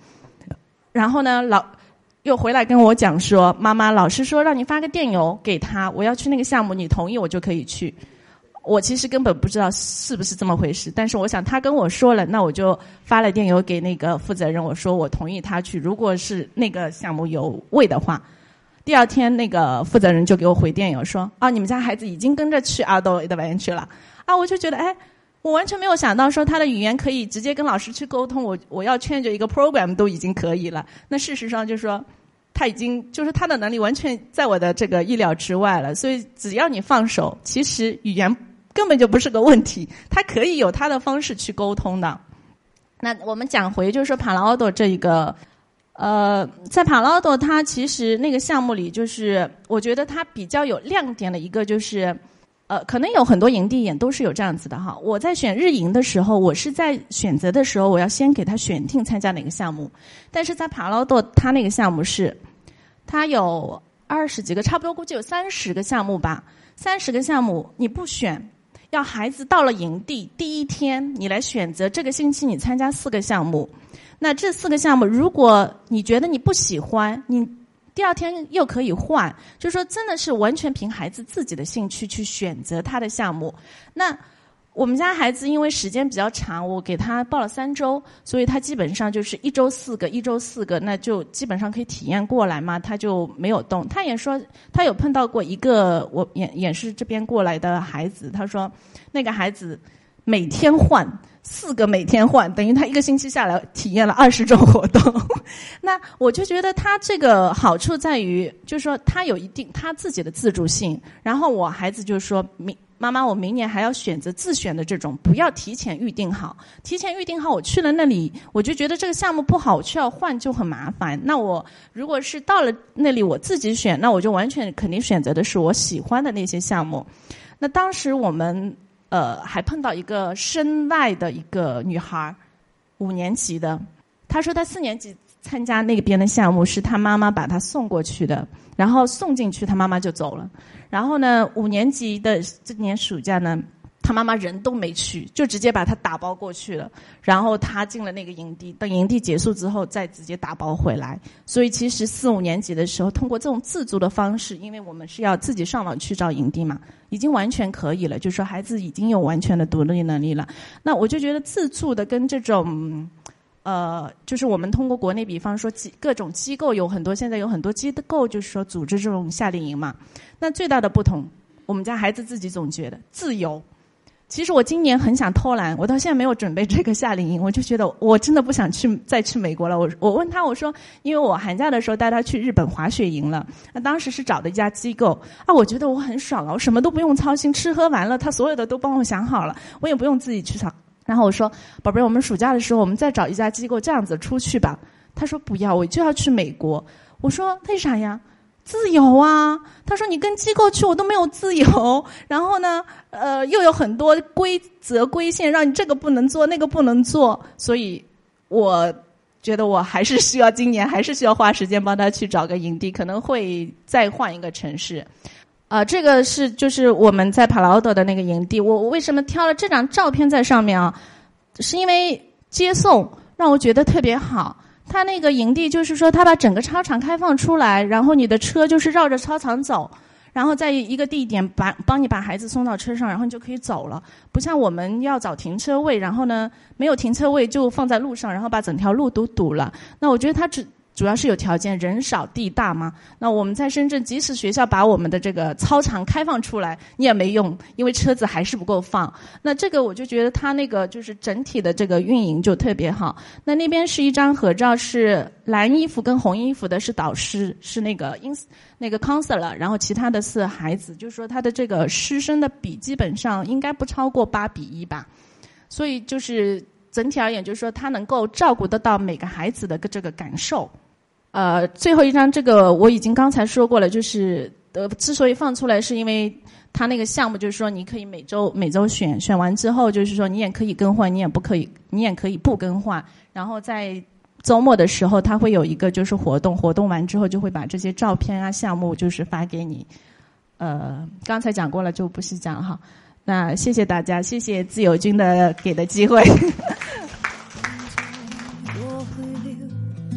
然后呢，老又回来跟我讲说：“妈妈，老师说让你发个电邮给他，我要去那个项目，你同意我就可以去。”我其实根本不知道是不是这么回事，但是我想他跟我说了，那我就发了电邮给那个负责人，我说我同意他去。如果是那个项目有位的话，第二天那个负责人就给我回电邮说：“啊，你们家孩子已经跟着去阿多的玩去了。”啊，我就觉得哎，我完全没有想到说他的语言可以直接跟老师去沟通，我我要劝着一个 program 都已经可以了。那事实上就是说他已经就是他的能力完全在我的这个意料之外了。所以只要你放手，其实语言。根本就不是个问题，他可以有他的方式去沟通的。那我们讲回，就是说帕拉奥多这一个，呃，在帕拉奥多，它其实那个项目里，就是我觉得它比较有亮点的一个，就是呃，可能有很多营地也都是有这样子的哈。我在选日营的时候，我是在选择的时候，我要先给他选定参加哪个项目。但是在帕劳多，他那个项目是，他有二十几个，差不多估计有三十个项目吧，三十个项目你不选。要孩子到了营地第一天，你来选择这个星期你参加四个项目。那这四个项目，如果你觉得你不喜欢，你第二天又可以换。就说真的是完全凭孩子自己的兴趣去选择他的项目。那。我们家孩子因为时间比较长，我给他报了三周，所以他基本上就是一周四个，一周四个，那就基本上可以体验过来嘛。他就没有动。他也说，他有碰到过一个我也也是这边过来的孩子，他说那个孩子每天换四个，每天换，等于他一个星期下来体验了二十种活动。那我就觉得他这个好处在于，就是说他有一定他自己的自主性。然后我孩子就说明。妈妈，我明年还要选择自选的这种，不要提前预定好。提前预定好，我去了那里，我就觉得这个项目不好，我需要换就很麻烦。那我如果是到了那里我自己选，那我就完全肯定选择的是我喜欢的那些项目。那当时我们呃还碰到一个身外的一个女孩，五年级的，她说她四年级参加那边的项目是她妈妈把她送过去的，然后送进去，她妈妈就走了。然后呢，五年级的这年暑假呢，他妈妈人都没去，就直接把他打包过去了。然后他进了那个营地，等营地结束之后，再直接打包回来。所以其实四五年级的时候，通过这种自助的方式，因为我们是要自己上网去找营地嘛，已经完全可以了。就是说孩子已经有完全的独立能力了。那我就觉得自助的跟这种。呃，就是我们通过国内，比方说机各种机构有很多，现在有很多机构就是说组织这种夏令营嘛。那最大的不同，我们家孩子自己总觉得自由。其实我今年很想偷懒，我到现在没有准备这个夏令营，我就觉得我真的不想去再去美国了。我我问他我说，因为我寒假的时候带他去日本滑雪营了，那当时是找的一家机构啊，我觉得我很爽啊，我什么都不用操心，吃喝玩乐他所有的都帮我想好了，我也不用自己去找。然后我说：“宝贝，我们暑假的时候，我们再找一家机构这样子出去吧。”他说：“不要，我就要去美国。”我说：“为啥呀？自由啊！”他说：“你跟机构去，我都没有自由。然后呢，呃，又有很多规则规限，让你这个不能做，那个不能做。所以，我觉得我还是需要今年，还是需要花时间帮他去找个营地，可能会再换一个城市。”啊，这个是就是我们在帕劳德的那个营地。我我为什么挑了这张照片在上面啊？是因为接送让我觉得特别好。他那个营地就是说，他把整个操场开放出来，然后你的车就是绕着操场走，然后在一个地点把帮你把孩子送到车上，然后你就可以走了。不像我们要找停车位，然后呢没有停车位就放在路上，然后把整条路都堵了。那我觉得他只。主要是有条件，人少地大嘛。那我们在深圳，即使学校把我们的这个操场开放出来，你也没用，因为车子还是不够放。那这个我就觉得他那个就是整体的这个运营就特别好。那那边是一张合照，是蓝衣服跟红衣服的是导师，是那个 ins 那个 counselor，然后其他的是孩子，就是说他的这个师生的比基本上应该不超过八比一吧。所以就是整体而言，就是说他能够照顾得到每个孩子的这个感受。呃，最后一张这个我已经刚才说过了，就是呃，之所以放出来，是因为他那个项目就是说，你可以每周每周选，选完之后就是说你也可以更换，你也不可以，你也可以不更换。然后在周末的时候，他会有一个就是活动，活动完之后就会把这些照片啊项目就是发给你。呃，刚才讲过了，就不细讲哈。那谢谢大家，谢谢自由军的给的机会。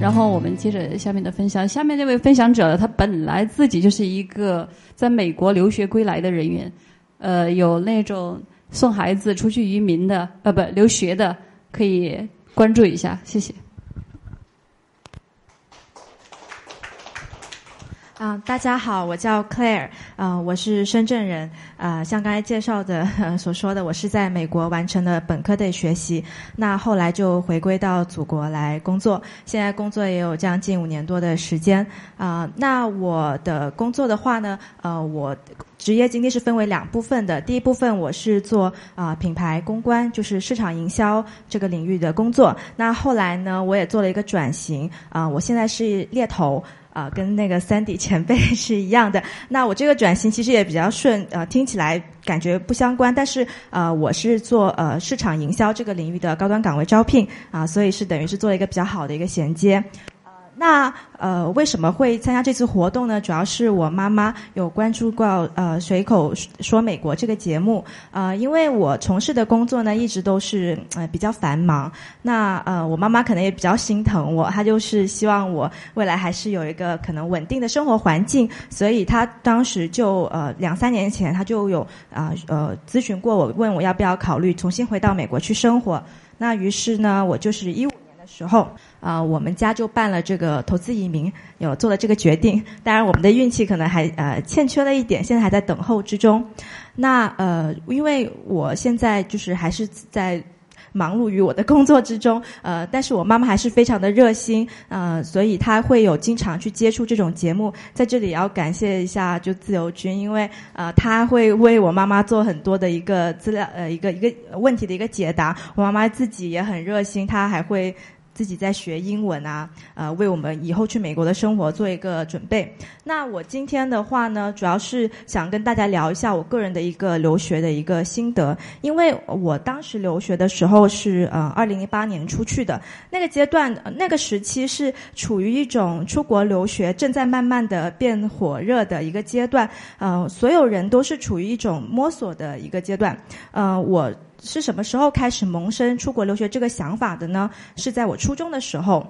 然后我们接着下面的分享。下面这位分享者，他本来自己就是一个在美国留学归来的人员，呃，有那种送孩子出去移民的，呃，不留学的，可以关注一下。谢谢。啊，大家好，我叫 Claire，啊，我是深圳人，啊，像刚才介绍的所说的，我是在美国完成了本科的学习，那后来就回归到祖国来工作，现在工作也有将近五年多的时间，啊，那我的工作的话呢，呃，我职业经历是分为两部分的，第一部分我是做啊品牌公关，就是市场营销这个领域的工作，那后来呢，我也做了一个转型，啊，我现在是猎头。啊，跟那个 Sandy 前辈是一样的。那我这个转型其实也比较顺，呃，听起来感觉不相关，但是呃，我是做呃市场营销这个领域的高端岗位招聘啊，所以是等于是做了一个比较好的一个衔接。那呃，为什么会参加这次活动呢？主要是我妈妈有关注过呃随口说美国这个节目，呃，因为我从事的工作呢一直都是呃比较繁忙，那呃我妈妈可能也比较心疼我，她就是希望我未来还是有一个可能稳定的生活环境，所以她当时就呃两三年前她就有啊呃咨询过我，问我要不要考虑重新回到美国去生活。那于是呢，我就是一五时候。啊，我们家就办了这个投资移民，有做了这个决定。当然，我们的运气可能还呃欠缺了一点，现在还在等候之中。那呃，因为我现在就是还是在忙碌于我的工作之中，呃，但是我妈妈还是非常的热心，呃，所以她会有经常去接触这种节目。在这里也要感谢一下就自由军，因为呃，他会为我妈妈做很多的一个资料，呃，一个一个问题的一个解答。我妈妈自己也很热心，她还会。自己在学英文啊，呃，为我们以后去美国的生活做一个准备。那我今天的话呢，主要是想跟大家聊一下我个人的一个留学的一个心得，因为我当时留学的时候是呃二零零八年出去的，那个阶段那个时期是处于一种出国留学正在慢慢的变火热的一个阶段，呃，所有人都是处于一种摸索的一个阶段，呃，我。是什么时候开始萌生出国留学这个想法的呢？是在我初中的时候。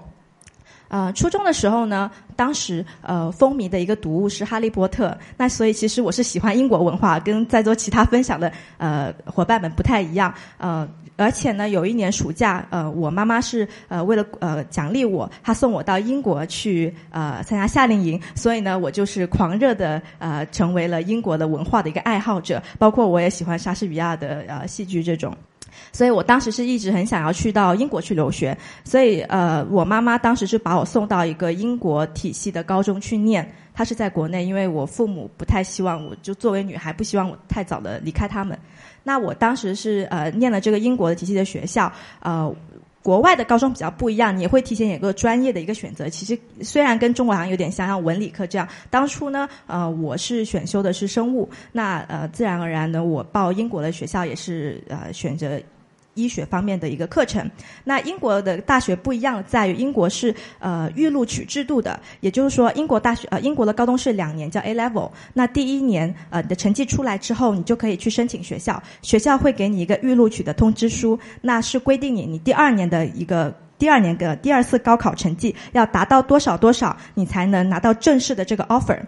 呃，初中的时候呢，当时呃风靡的一个读物是《哈利波特》，那所以其实我是喜欢英国文化，跟在座其他分享的呃伙伴们不太一样。呃，而且呢，有一年暑假，呃，我妈妈是呃为了呃奖励我，她送我到英国去呃参加夏令营，所以呢，我就是狂热的呃成为了英国的文化的一个爱好者，包括我也喜欢莎士比亚的呃戏剧这种。所以我当时是一直很想要去到英国去留学，所以呃，我妈妈当时是把我送到一个英国体系的高中去念。她是在国内，因为我父母不太希望我就作为女孩，不希望我太早的离开他们。那我当时是呃念了这个英国的体系的学校，呃。国外的高中比较不一样，你会提前有个专业的一个选择。其实虽然跟中国好像有点像，像文理科这样。当初呢，呃，我是选修的是生物，那呃，自然而然呢，我报英国的学校也是呃选择。医学方面的一个课程，那英国的大学不一样，在于英国是呃预录取制度的，也就是说，英国大学呃英国的高中是两年叫 A Level，那第一年呃你的成绩出来之后，你就可以去申请学校，学校会给你一个预录取的通知书，那是规定你你第二年的一个第二年的第二次高考成绩要达到多少多少，你才能拿到正式的这个 offer。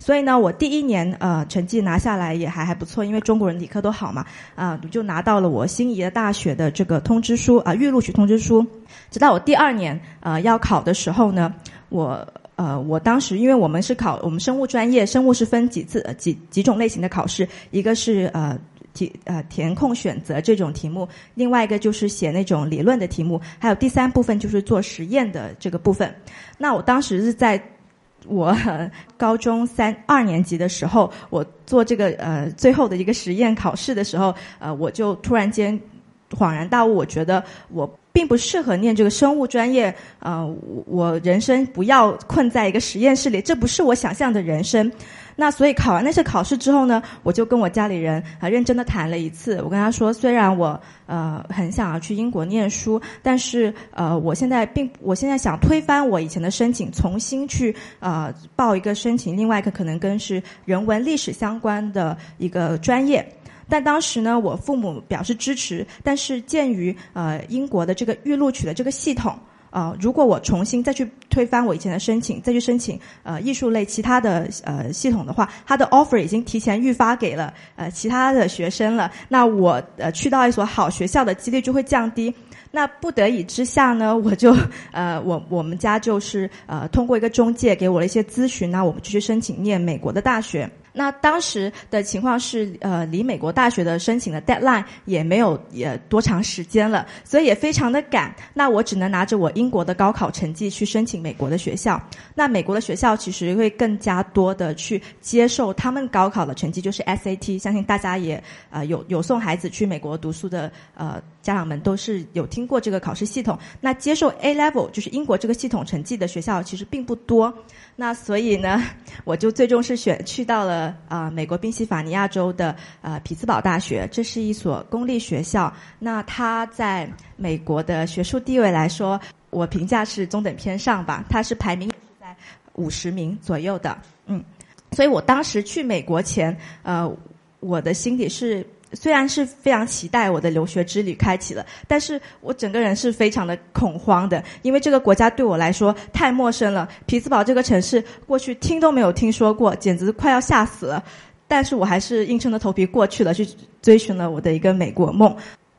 所以呢，我第一年呃成绩拿下来也还还不错，因为中国人理科都好嘛，啊，就拿到了我心仪的大学的这个通知书啊，预录取通知书。直到我第二年呃要考的时候呢，我呃我当时因为我们是考我们生物专业，生物是分几次几几种类型的考试，一个是呃题呃填空选择这种题目，另外一个就是写那种理论的题目，还有第三部分就是做实验的这个部分。那我当时是在。我高中三二年级的时候，我做这个呃最后的一个实验考试的时候，呃，我就突然间恍然大悟，我觉得我并不适合念这个生物专业，呃，我人生不要困在一个实验室里，这不是我想象的人生。那所以考完那些考试之后呢，我就跟我家里人啊认真的谈了一次。我跟他说，虽然我呃很想要去英国念书，但是呃我现在并我现在想推翻我以前的申请，重新去呃报一个申请，另外一个可能跟是人文历史相关的一个专业。但当时呢，我父母表示支持，但是鉴于呃英国的这个预录取的这个系统。啊，如果我重新再去推翻我以前的申请，再去申请呃艺术类其他的呃系统的话，他的 offer 已经提前预发给了呃其他的学生了，那我呃去到一所好学校的几率就会降低。那不得已之下呢，我就呃我我们家就是呃通过一个中介给我了一些咨询，那我们就去申请念美国的大学。那当时的情况是，呃，离美国大学的申请的 deadline 也没有也多长时间了，所以也非常的赶。那我只能拿着我英国的高考成绩去申请美国的学校。那美国的学校其实会更加多的去接受他们高考的成绩，就是 SAT。相信大家也呃有有送孩子去美国读书的呃家长们都是有听过这个考试系统。那接受 A level 就是英国这个系统成绩的学校其实并不多。那所以呢，我就最终是选去到了啊美国宾夕法尼亚州的呃匹兹堡大学，这是一所公立学校。那它在美国的学术地位来说，我评价是中等偏上吧。它是排名在五十名左右的，嗯。所以我当时去美国前，呃，我的心里是。虽然是非常期待我的留学之旅开启了，但是我整个人是非常的恐慌的，因为这个国家对我来说太陌生了。匹兹堡这个城市过去听都没有听说过，简直快要吓死了。但是我还是硬撑着头皮过去了，去追寻了我的一个美国梦。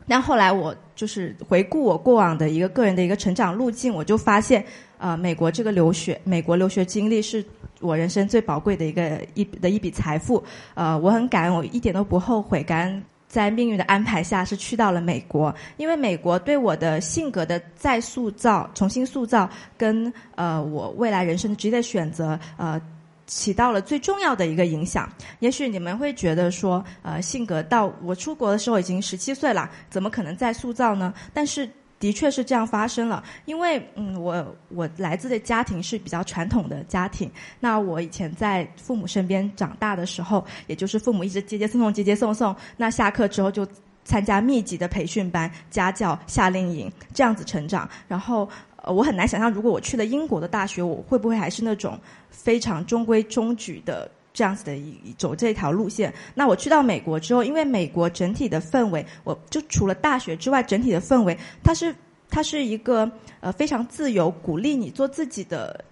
但后来我就是回顾我过往的一个个人的一个成长路径，我就发现，呃，美国这个留学，美国留学经历是。我人生最宝贵的一个一的一笔财富，呃，我很感恩，我一点都不后悔，感恩在命运的安排下是去到了美国，因为美国对我的性格的再塑造、重新塑造，跟呃我未来人生的职业选择，呃，起到了最重要的一个影响。也许你们会觉得说，呃，性格到我出国的时候已经十七岁了，怎么可能再塑造呢？但是。的确是这样发生了，因为嗯，我我来自的家庭是比较传统的家庭。那我以前在父母身边长大的时候，也就是父母一直接接送送接接送送，那下课之后就参加密集的培训班、家教、夏令营这样子成长。然后呃，我很难想象，如果我去了英国的大学，我会不会还是那种非常中规中矩的。这样子的一走这条路线，那我去到美国之后，因为美国整体的氛围，我就除了大学之外，整体的氛围，它是它是一个呃非常自由，鼓励你做自己的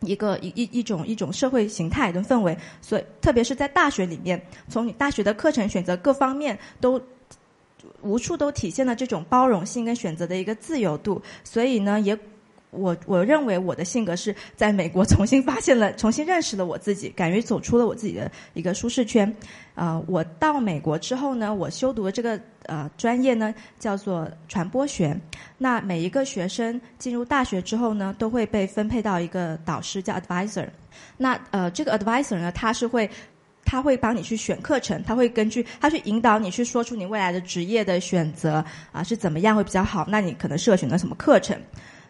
一个一一一种一种社会形态的氛围。所以，特别是在大学里面，从你大学的课程选择各方面，都无处都体现了这种包容性跟选择的一个自由度。所以呢，也。我我认为我的性格是在美国 重新发现了、重新认识了我自己，敢于走出了我自己的一个舒适圈。呃，我到美国之后呢，我修读的这个呃专业呢叫做传播学。那每一个学生进入大学之后呢，都会被分配到一个导师叫 advisor。那呃，这个 advisor 呢，他是会。他会帮你去选课程，他会根据他去引导你去说出你未来的职业的选择啊是怎么样会比较好？那你可能适合选择什么课程？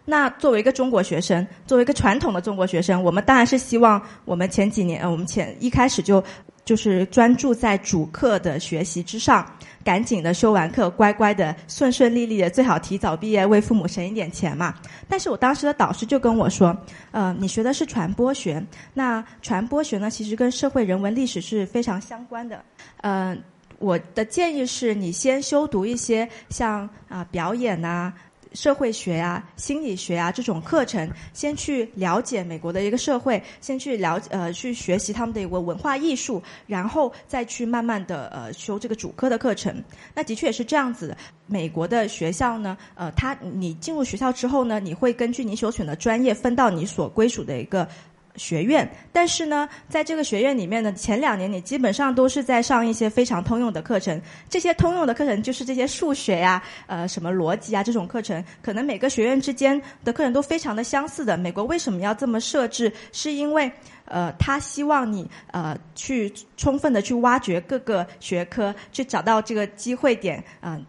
那作为一个中国学生，作为一个传统的中国学生，我们当然是希望我们前几年，呃，我们前一开始就就是专注在主课的学习之上。赶紧的修完课，乖乖的，顺顺利利的，最好提早毕业，为父母省一点钱嘛。但是我当时的导师就跟我说，呃，你学的是传播学，那传播学呢，其实跟社会人文历史是非常相关的。呃，我的建议是你先修读一些像啊表演呐。社会学啊、心理学啊这种课程，先去了解美国的一个社会，先去了呃去学习他们的一个文化艺术，然后再去慢慢的呃修这个主科的课程。那的确也是这样子的。美国的学校呢，呃，他你进入学校之后呢，你会根据你所选的专业分到你所归属的一个。学院，但是呢，在这个学院里面呢，前两年你基本上都是在上一些非常通用的课程。这些通用的课程就是这些数学呀、呃什么逻辑啊这种课程，可能每个学院之间的课程都非常的相似的。美国为什么要这么设置？是因为呃，他希望你呃去充分的去挖掘各个学科，去找到这个机会点，嗯。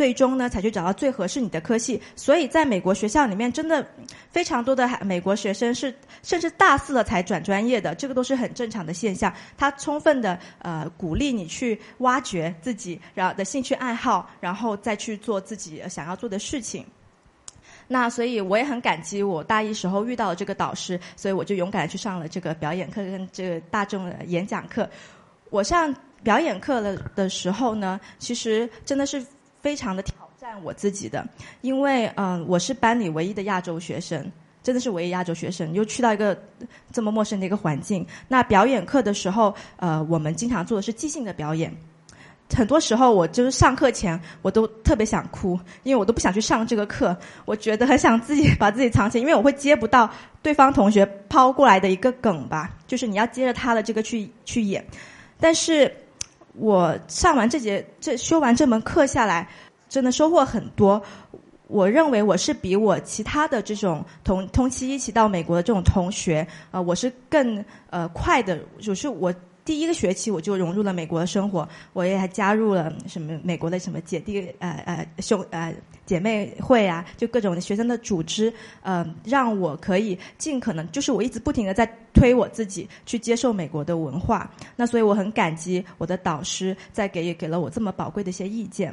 最终呢，才去找到最合适你的科系。所以，在美国学校里面，真的非常多的美国学生是甚至大四了才转专业的，这个都是很正常的现象。他充分的呃鼓励你去挖掘自己然后的兴趣爱好，然后再去做自己想要做的事情。那所以我也很感激我大一时候遇到了这个导师，所以我就勇敢去上了这个表演课跟这个大众的演讲课。我上表演课了的时候呢，其实真的是。非常的挑战我自己的，因为嗯，我是班里唯一的亚洲学生，真的是唯一亚洲学生，又去到一个这么陌生的一个环境。那表演课的时候，呃，我们经常做的是即兴的表演。很多时候，我就是上课前我都特别想哭，因为我都不想去上这个课。我觉得很想自己 把自己藏起来，因为我会接不到对方同学抛过来的一个梗吧，就是你要接着他的这个去去演，但是。我上完这节这修完这门课下来，真的收获很多。我认为我是比我其他的这种同同期一起到美国的这种同学，呃，我是更呃快的，就是我。第一个学期我就融入了美国的生活，我也还加入了什么美国的什么姐弟呃呃兄呃姐妹会啊，就各种学生的组织，嗯，让我可以尽可能，就是我一直不停的在推我自己去接受美国的文化。那所以我很感激我的导师在给给了我这么宝贵的一些意见。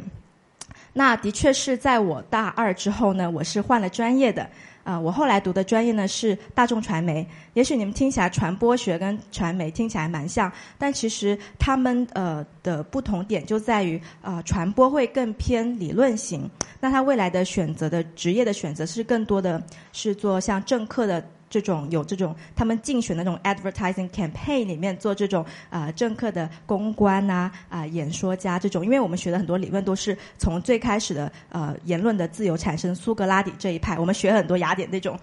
那的确是在我大二之后呢，我是换了专业的。啊，我后来读的专业呢是大众传媒。也许你们听起来传播学跟传媒听起来蛮像，但其实他们呃的不同点就在于，啊，传播会更偏理论型，那他未来的选择的职业的选择是更多的是做像政客的。这种有这种他们竞选的那种 advertising campaign 里面做这种啊政客的公关呐啊演说家这种，因为我们学的很多理论都是从最开始的呃言论的自由产生苏格拉底这一派，我们学很多雅典那种。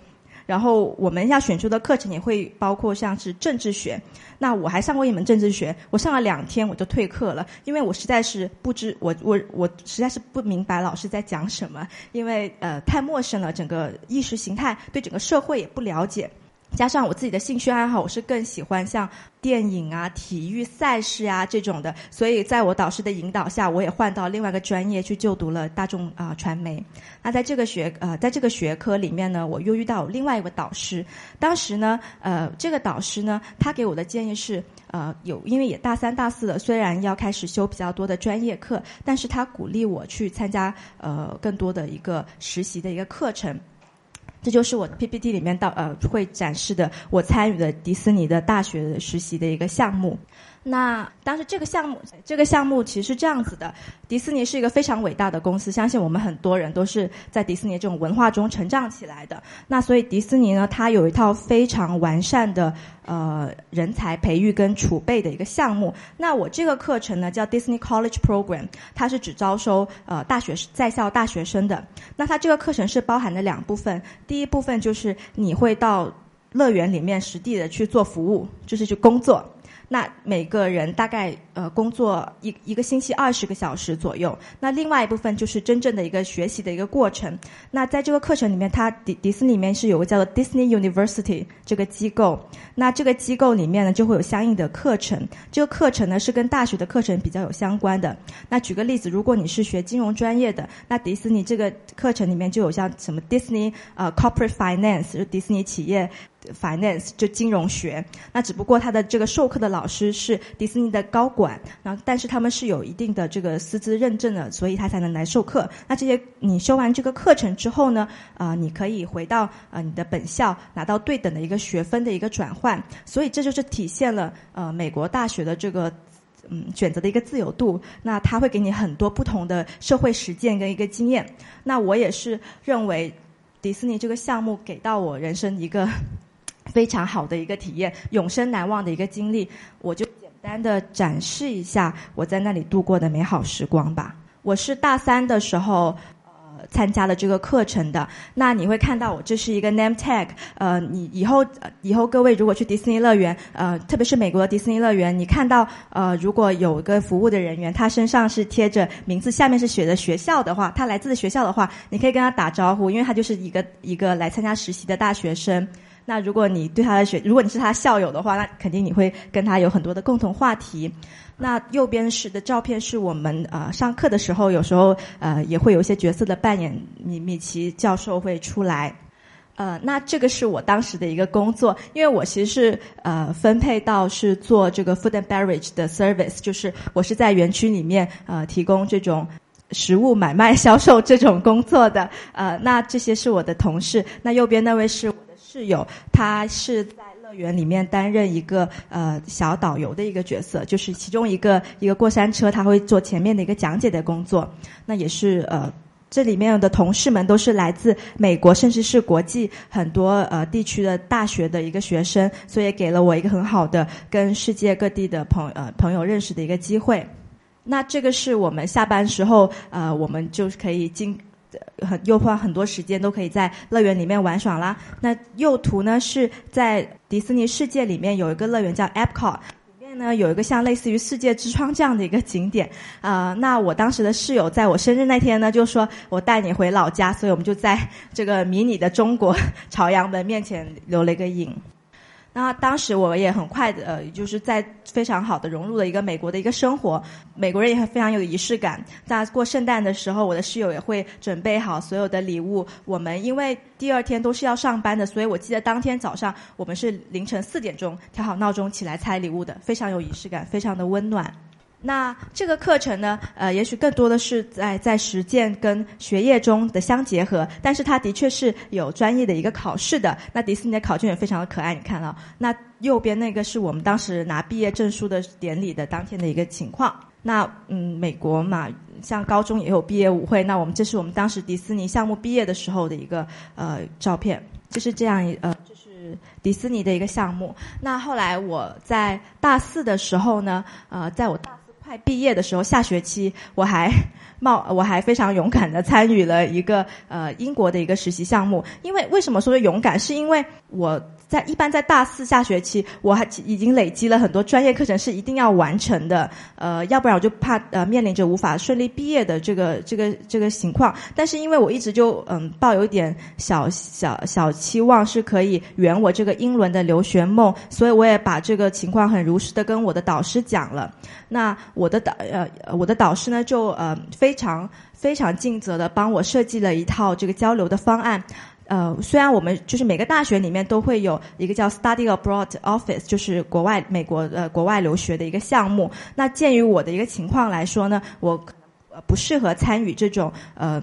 然后我们要选修的课程也会包括像是政治学，那我还上过一门政治学，我上了两天我就退课了，因为我实在是不知我我我实在是不明白老师在讲什么，因为呃太陌生了，整个意识形态对整个社会也不了解。加上我自己的兴趣爱好，我是更喜欢像电影啊、体育赛事啊这种的，所以在我导师的引导下，我也换到另外一个专业去就读了大众啊传媒。那在这个学呃，在这个学科里面呢，我又遇到另外一位导师。当时呢，呃，这个导师呢，他给我的建议是，呃，有因为也大三大四了，虽然要开始修比较多的专业课，但是他鼓励我去参加呃更多的一个实习的一个课程。这就是我 PPT 里面到呃会展示的我参与的迪士尼的大学实习的一个项目。那当时这个项目，这个项目其实是这样子的：迪士尼是一个非常伟大的公司，相信我们很多人都是在迪士尼这种文化中成长起来的。那所以迪士尼呢，它有一套非常完善的呃人才培育跟储备的一个项目。那我这个课程呢叫 Disney College Program，它是只招收呃大学在校大学生的。那它这个课程是包含的两部分，第一部分就是你会到乐园里面实地的去做服务，就是去工作。那每个人大概呃工作一一个星期二十个小时左右。那另外一部分就是真正的一个学习的一个过程。那在这个课程里面，它迪迪士尼里面是有个叫做 Disney University 这个机构。那这个机构里面呢，就会有相应的课程。这个课程呢是跟大学的课程比较有相关的。那举个例子，如果你是学金融专业的，那迪士尼这个课程里面就有像什么 Disney 呃 Corporate Finance，就迪士尼企业。Finance 就金融学，那只不过他的这个授课的老师是迪士尼的高管，那但是他们是有一定的这个师资认证的，所以他才能来授课。那这些你修完这个课程之后呢，啊，你可以回到啊你的本校拿到对等的一个学分的一个转换，所以这就是体现了呃美国大学的这个嗯选择的一个自由度。那他会给你很多不同的社会实践跟一个经验。那我也是认为迪士尼这个项目给到我人生一个。非常好的一个体验，永生难忘的一个经历，我就单的展示一下我在那里度过的美好时光吧。我是大三的时候，呃，参加了这个课程的。那你会看到我这是一个 name tag，呃，你以后以后各位如果去迪士尼乐园，呃，特别是美国的迪士尼乐园，你看到呃，如果有个服务的人员，他身上是贴着名字，下面是写着学校的话，他来自学校的话，你可以跟他打招呼，因为他就是一个一个来参加实习的大学生。那如果你对他的学，如果你是他校友的话，那肯定你会跟他有很多的共同话题。那右边是的照片是我们呃上课的时候，有时候呃也会有一些角色的扮演，米米奇教授会出来。呃，那这个是我当时的一个工作，因为我其实是呃分配到是做这个 food and beverage 的 service，就是我是在园区里面呃提供这种食物买卖销售这种工作的。呃，那这些是我的同事，那右边那位是。室友，他是在乐园里面担任一个呃小导游的一个角色，就是其中一个一个过山车，他会做前面的一个讲解的工作。那也是呃，这里面的同事们都是来自美国，甚至是国际很多呃地区的大学的一个学生，所以给了我一个很好的跟世界各地的朋呃朋友认识的一个机会。那这个是我们下班时候呃，我们就可以经。很又花很多时间，都可以在乐园里面玩耍啦。那右图呢是在迪士尼世界里面有一个乐园叫 Epcot，里面呢有一个像类似于世界之窗这样的一个景点啊。那我当时的室友在我生日那天呢，就说我带你回老家，所以我们就在这个迷你的中国 朝阳门面前留了一个影。那当时我也很快的，呃，就是在非常好的融入了一个美国的一个生活。美国人也非常有仪式感。在过圣诞的时候，我的室友也会准备好所有的礼物。我们因为第二天都是要上班的，所以我记得当天早上我们是凌晨四点钟调好闹钟起来拆礼物的，非常有仪式感，非常的温暖。那这个课程呢，呃，也许更多的是在在实践跟学业中的相结合，但是它的确是有专业的一个考试的。那迪士尼的考卷也非常的可爱，你看啊，那右边那个是我们当时拿毕业证书的典礼的当天的一个情况。那嗯，美国嘛，像高中也有毕业舞会，那我们这是我们当时迪士尼项目毕业的时候的一个呃照片，就是这样一呃，这是迪士尼的一个项目。那后来我在大四的时候呢，呃，在我大快毕业的时候，下学期我还 冒，我还非常勇敢的参与了一个呃英国的一个实习项目。因为为什么说勇敢？是因为我。在一般在大四下学期，我还已经累积了很多专业课程是一定要完成的，呃，要不然我就怕呃面临着无法顺利毕业的这个这个这个情况。但是因为我一直就嗯抱有一点小小小期望是可以圆我这个英伦的留学梦，所以我也把这个情况很如实的跟我的导师讲了。那我的导呃我的导师呢就呃非常非常尽责的帮我设计了一套这个交流的方案。呃，虽然我们就是每个大学里面都会有一个叫 Study Abroad Office，就是国外美国呃国外留学的一个项目。那鉴于我的一个情况来说呢，我不适合参与这种呃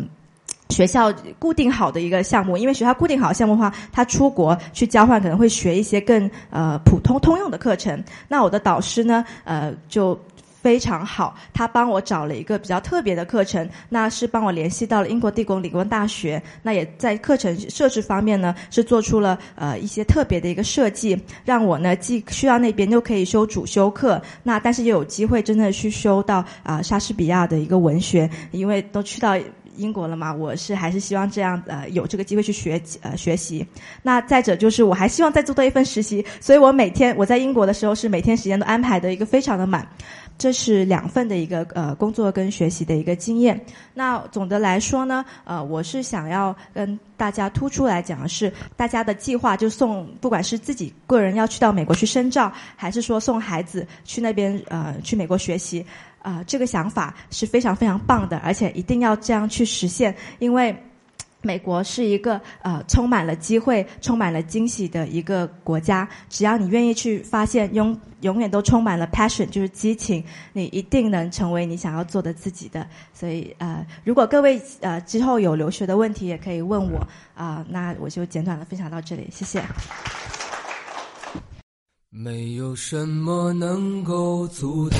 学校固定好的一个项目，因为学校固定好项目的话，他出国去交换可能会学一些更呃普通通用的课程。那我的导师呢，呃就。非常好，他帮我找了一个比较特别的课程，那是帮我联系到了英国帝国理工大学，那也在课程设置方面呢是做出了呃一些特别的一个设计，让我呢既去到那边又可以修主修课，那但是又有机会真的去修到啊莎士比亚的一个文学，因为都去到。英国了嘛？我是还是希望这样呃有这个机会去学呃学习。那再者就是我还希望再做多一份实习，所以我每天我在英国的时候是每天时间都安排的一个非常的满。这是两份的一个呃工作跟学习的一个经验。那总的来说呢，呃，我是想要跟大家突出来讲的是，大家的计划就送，不管是自己个人要去到美国去深造，还是说送孩子去那边呃去美国学习。啊，这个想法是非常非常棒的，而且一定要这样去实现，因为美国是一个呃充满了机会、充满了惊喜的一个国家。只要你愿意去发现，永永远都充满了 passion，就是激情，你一定能成为你想要做的自己的。所以呃，如果各位呃之后有留学的问题，也可以问我啊。那我就简短的分享到这里，谢谢。没有什么能够阻挡。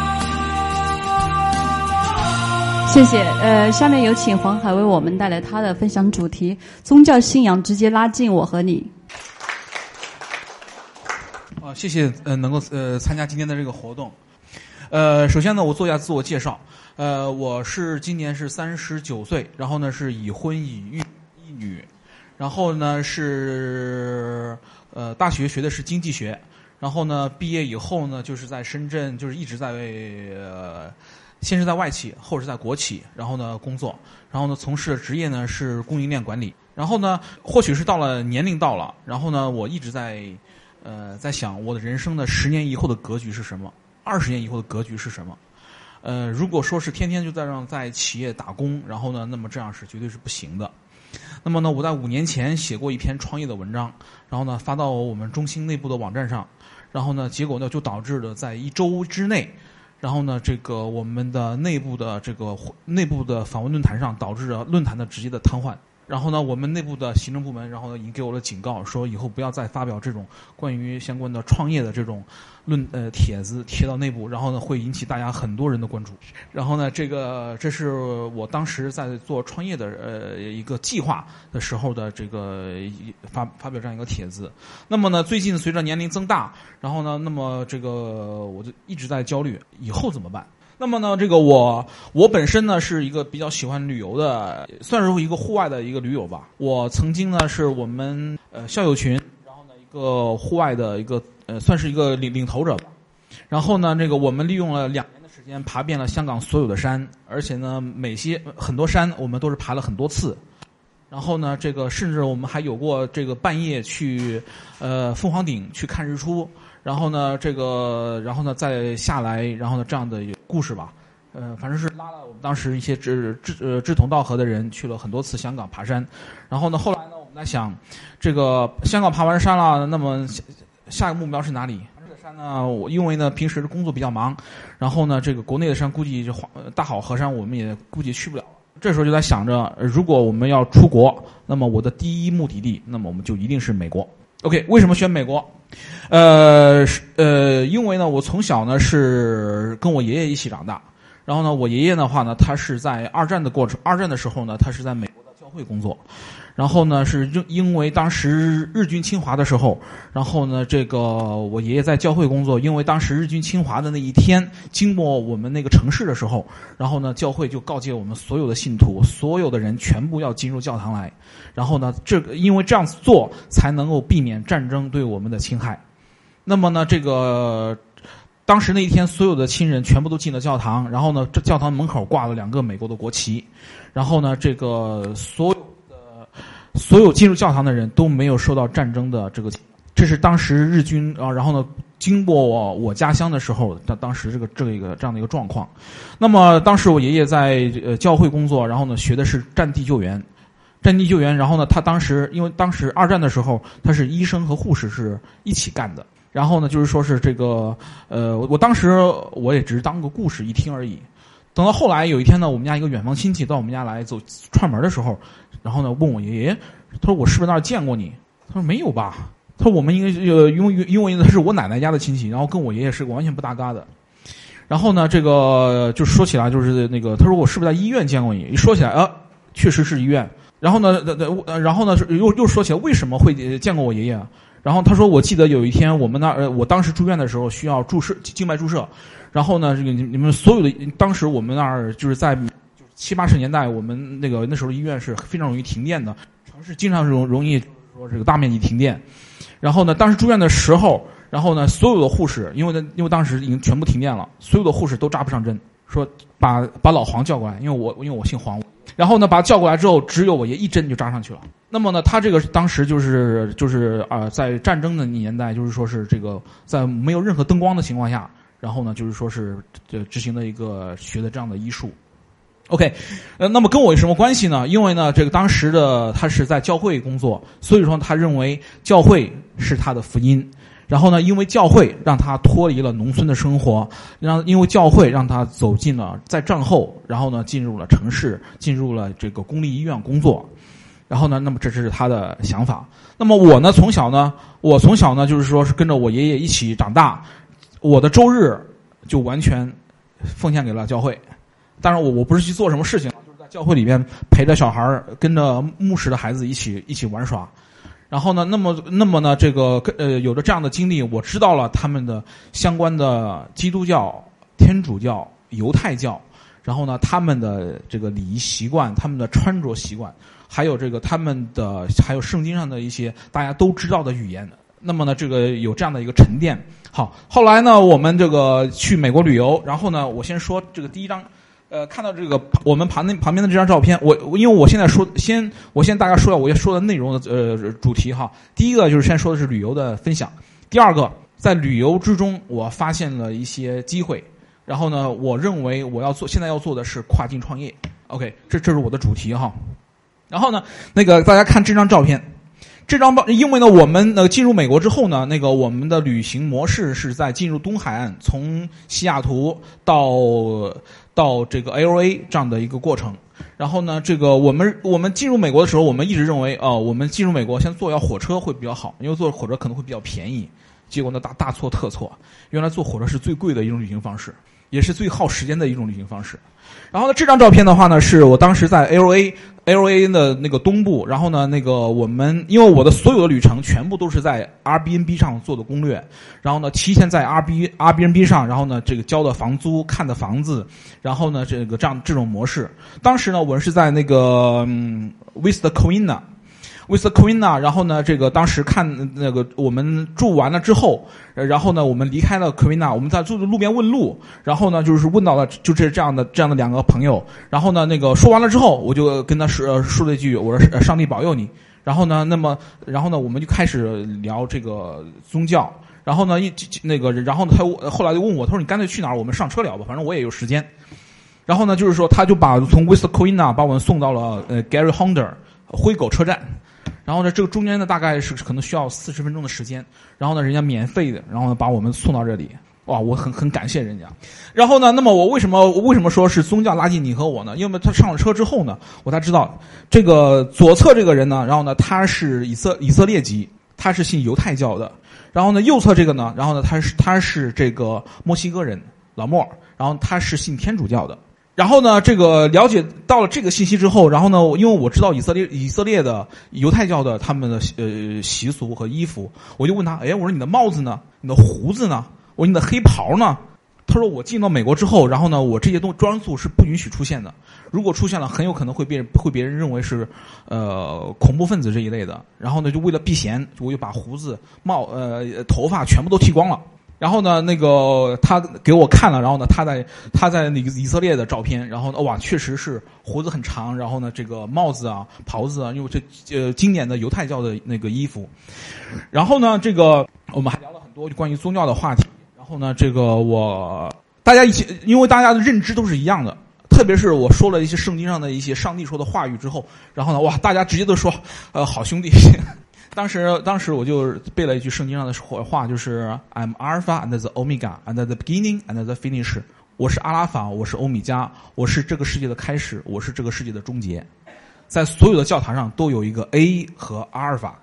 谢谢。呃，下面有请黄海为我们带来他的分享主题：宗教信仰直接拉近我和你。啊，谢谢。呃，能够呃参加今天的这个活动。呃，首先呢，我做一下自我介绍。呃，我是今年是三十九岁，然后呢是已婚已育一女，然后呢是呃大学学的是经济学，然后呢毕业以后呢就是在深圳，就是一直在为呃。先是在外企，后是在国企，然后呢工作，然后呢从事的职业呢是供应链管理。然后呢，或许是到了年龄到了，然后呢我一直在，呃在想我的人生的十年以后的格局是什么，二十年以后的格局是什么。呃，如果说是天天就在让在企业打工，然后呢，那么这样是绝对是不行的。那么呢，我在五年前写过一篇创业的文章，然后呢发到我们中心内部的网站上，然后呢结果呢就导致了在一周之内。然后呢，这个我们的内部的这个内部的访问论坛上，导致了论坛的直接的瘫痪。然后呢，我们内部的行政部门，然后呢，已经给我了警告，说以后不要再发表这种关于相关的创业的这种论呃帖子贴到内部，然后呢，会引起大家很多人的关注。然后呢，这个这是我当时在做创业的呃一个计划的时候的这个发发表这样一个帖子。那么呢，最近随着年龄增大，然后呢，那么这个我就一直在焦虑，以后怎么办？那么呢，这个我我本身呢是一个比较喜欢旅游的，算是一个户外的一个驴友吧。我曾经呢是我们呃校友群，然后呢一个户外的一个呃算是一个领领头者吧。然后呢，这个我们利用了两年的时间爬遍了香港所有的山，而且呢每些很多山我们都是爬了很多次。然后呢，这个甚至我们还有过这个半夜去呃凤凰顶去看日出。然后呢，这个，然后呢，再下来，然后呢，这样的故事吧，呃，反正是拉了我们当时一些志志呃志同道合的人去了很多次香港爬山，然后呢，后来呢，我们在想，这个香港爬完山了，那么下下一个目标是哪里？这个山呢，我因为呢平时工作比较忙，然后呢，这个国内的山估计就大好河山我们也估计去不了，这时候就在想着，如果我们要出国，那么我的第一目的地，那么我们就一定是美国。OK，为什么选美国？呃，呃，因为呢，我从小呢是跟我爷爷一起长大，然后呢，我爷爷的话呢，他是在二战的过程，二战的时候呢，他是在美国教会工作。然后呢，是因因为当时日军侵华的时候，然后呢，这个我爷爷在教会工作，因为当时日军侵华的那一天经过我们那个城市的时候，然后呢，教会就告诫我们所有的信徒，所有的人全部要进入教堂来。然后呢，这个因为这样子做才能够避免战争对我们的侵害。那么呢，这个当时那一天，所有的亲人全部都进了教堂，然后呢，这教堂门口挂了两个美国的国旗，然后呢，这个所有的。所有进入教堂的人都没有受到战争的这个，这是当时日军啊，然后呢，经过我我家乡的时候，当当时这个这个一个这样的一个状况。那么当时我爷爷在呃教会工作，然后呢学的是战地救援，战地救援。然后呢，他当时因为当时二战的时候，他是医生和护士是一起干的。然后呢，就是说是这个呃，我当时我也只是当个故事一听而已。等到后来有一天呢，我们家一个远房亲戚到我们家来走串门的时候。然后呢，问我爷爷，他说我是不是那儿见过你？他说没有吧。他说我们应该呃，因为因为他是我奶奶家的亲戚，然后跟我爷爷是完全不搭嘎的。然后呢，这个就说起来就是那个，他说我是不是在医院见过你？一说起来啊，确实是医院。然后呢，呃，然后呢，又又说起来为什么会见过我爷爷？然后他说我记得有一天我们那儿，我当时住院的时候需要注射静脉注射，然后呢，这个你你们所有的当时我们那儿就是在。七八十年代，我们那个那时候医院是非常容易停电的，城市经常容容易说这个大面积停电。然后呢，当时住院的时候，然后呢，所有的护士，因为呢，因为当时已经全部停电了，所有的护士都扎不上针，说把把老黄叫过来，因为我因为我姓黄，然后呢，把他叫过来之后，只有我爷一针就扎上去了。那么呢，他这个当时就是就是啊，在战争的年代，就是说是这个在没有任何灯光的情况下，然后呢，就是说是这执行的一个学的这样的医术。OK，呃，那么跟我有什么关系呢？因为呢，这个当时的他是在教会工作，所以说他认为教会是他的福音。然后呢，因为教会让他脱离了农村的生活，让因为教会让他走进了在战后，然后呢进入了城市，进入了这个公立医院工作。然后呢，那么这是他的想法。那么我呢，从小呢，我从小呢就是说是跟着我爷爷一起长大，我的周日就完全奉献给了教会。当然，我我不是去做什么事情，就是在教会里边陪着小孩儿，跟着牧师的孩子一起一起玩耍。然后呢，那么那么呢，这个呃，有着这样的经历，我知道了他们的相关的基督教、天主教、犹太教，然后呢，他们的这个礼仪习惯、他们的穿着习惯，还有这个他们的还有圣经上的一些大家都知道的语言。那么呢，这个有这样的一个沉淀。好，后来呢，我们这个去美国旅游，然后呢，我先说这个第一张。呃，看到这个我们旁那旁边的这张照片，我因为我现在说先，我先大概说下我要说的内容的呃主题哈。第一个就是先说的是旅游的分享，第二个在旅游之中我发现了一些机会，然后呢，我认为我要做现在要做的是跨境创业。OK，这这是我的主题哈。然后呢，那个大家看这张照片，这张包因为呢我们呃进入美国之后呢，那个我们的旅行模式是在进入东海岸，从西雅图到。到这个 L A 这样的一个过程，然后呢，这个我们我们进入美国的时候，我们一直认为，哦，我们进入美国先坐要火车会比较好，因为坐火车可能会比较便宜。结果呢，大大错特错，原来坐火车是最贵的一种旅行方式。也是最耗时间的一种旅行方式。然后呢，这张照片的话呢，是我当时在 L A L A 的那个东部。然后呢，那个我们因为我的所有的旅程全部都是在 R B N B 上做的攻略。然后呢，提前在 R B R B N B 上，然后呢，这个交的房租、看的房子，然后呢，这个这样这种模式。当时呢，我是在那个嗯 With the Queen 呢。With the Queen 呢，然后呢，这个当时看那个我们住完了之后，然后呢，我们离开了 Queen 我们在住的路边问路，然后呢，就是问到了就是这样的这样的两个朋友，然后呢，那个说完了之后，我就跟他说说了一句，我说上帝保佑你。然后呢，那么然后呢，我们就开始聊这个宗教。然后呢，一那个然后呢，他后来就问我，他说你干脆去哪儿？我们上车聊吧，反正我也有时间。然后呢，就是说他就把从 With the Queen 把我们送到了呃 Gary Honda 灰狗车站。然后呢，这个中间呢，大概是可能需要四十分钟的时间。然后呢，人家免费的，然后呢，把我们送到这里。哇，我很很感谢人家。然后呢，那么我为什么为什么说是宗教拉近你和我呢？因为他上了车之后呢，我才知道这个左侧这个人呢，然后呢，他是以色以色列籍，他是信犹太教的。然后呢，右侧这个呢，然后呢，他是他是这个墨西哥人老莫，然后他是信天主教的。然后呢，这个了解到了这个信息之后，然后呢，因为我知道以色列以色列的犹太教的他们的呃习俗和衣服，我就问他，哎，我说你的帽子呢？你的胡子呢？我说你的黑袍呢？他说我进到美国之后，然后呢，我这些东装束是不允许出现的。如果出现了，很有可能会被会别人认为是呃恐怖分子这一类的。然后呢，就为了避嫌，我就把胡子、帽、呃头发全部都剃光了。然后呢，那个他给我看了，然后呢，他在他在那个以色列的照片，然后呢，哇，确实是胡子很长，然后呢，这个帽子啊、袍子啊，因为这呃经典的犹太教的那个衣服。然后呢，这个我们还聊了很多关于宗教的话题。然后呢，这个我大家一起，因为大家的认知都是一样的，特别是我说了一些圣经上的一些上帝说的话语之后，然后呢，哇，大家直接都说，呃，好兄弟。当时，当时我就背了一句圣经上的话，就是 "I'm Alpha and the Omega and the beginning and the finish"，我是阿拉法，我是欧米伽，我是这个世界的开始，我是这个世界的终结。在所有的教堂上都有一个 A 和阿尔法，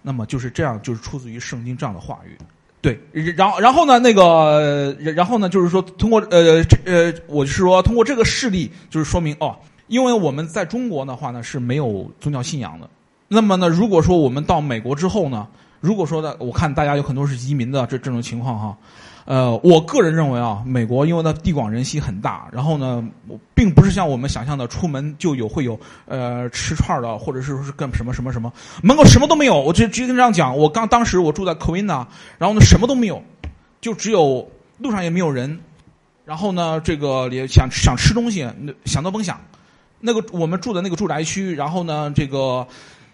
那么就是这样，就是出自于圣经这样的话语。对，然后然后呢，那个然后呢，就是说通过呃这呃，我是说通过这个事例，就是说明哦，因为我们在中国的话呢是没有宗教信仰的。那么呢，如果说我们到美国之后呢，如果说的，我看大家有很多是移民的这这种情况哈，呃，我个人认为啊，美国因为它地广人稀很大，然后呢，并不是像我们想象的出门就有会有呃吃串儿的，或者是说是干什么什么什么，门口什么都没有。我直直接跟这样讲，我刚当时我住在 Covina，然后呢什么都没有，就只有路上也没有人，然后呢这个也想想吃东西，想都甭想。那个我们住的那个住宅区，然后呢这个。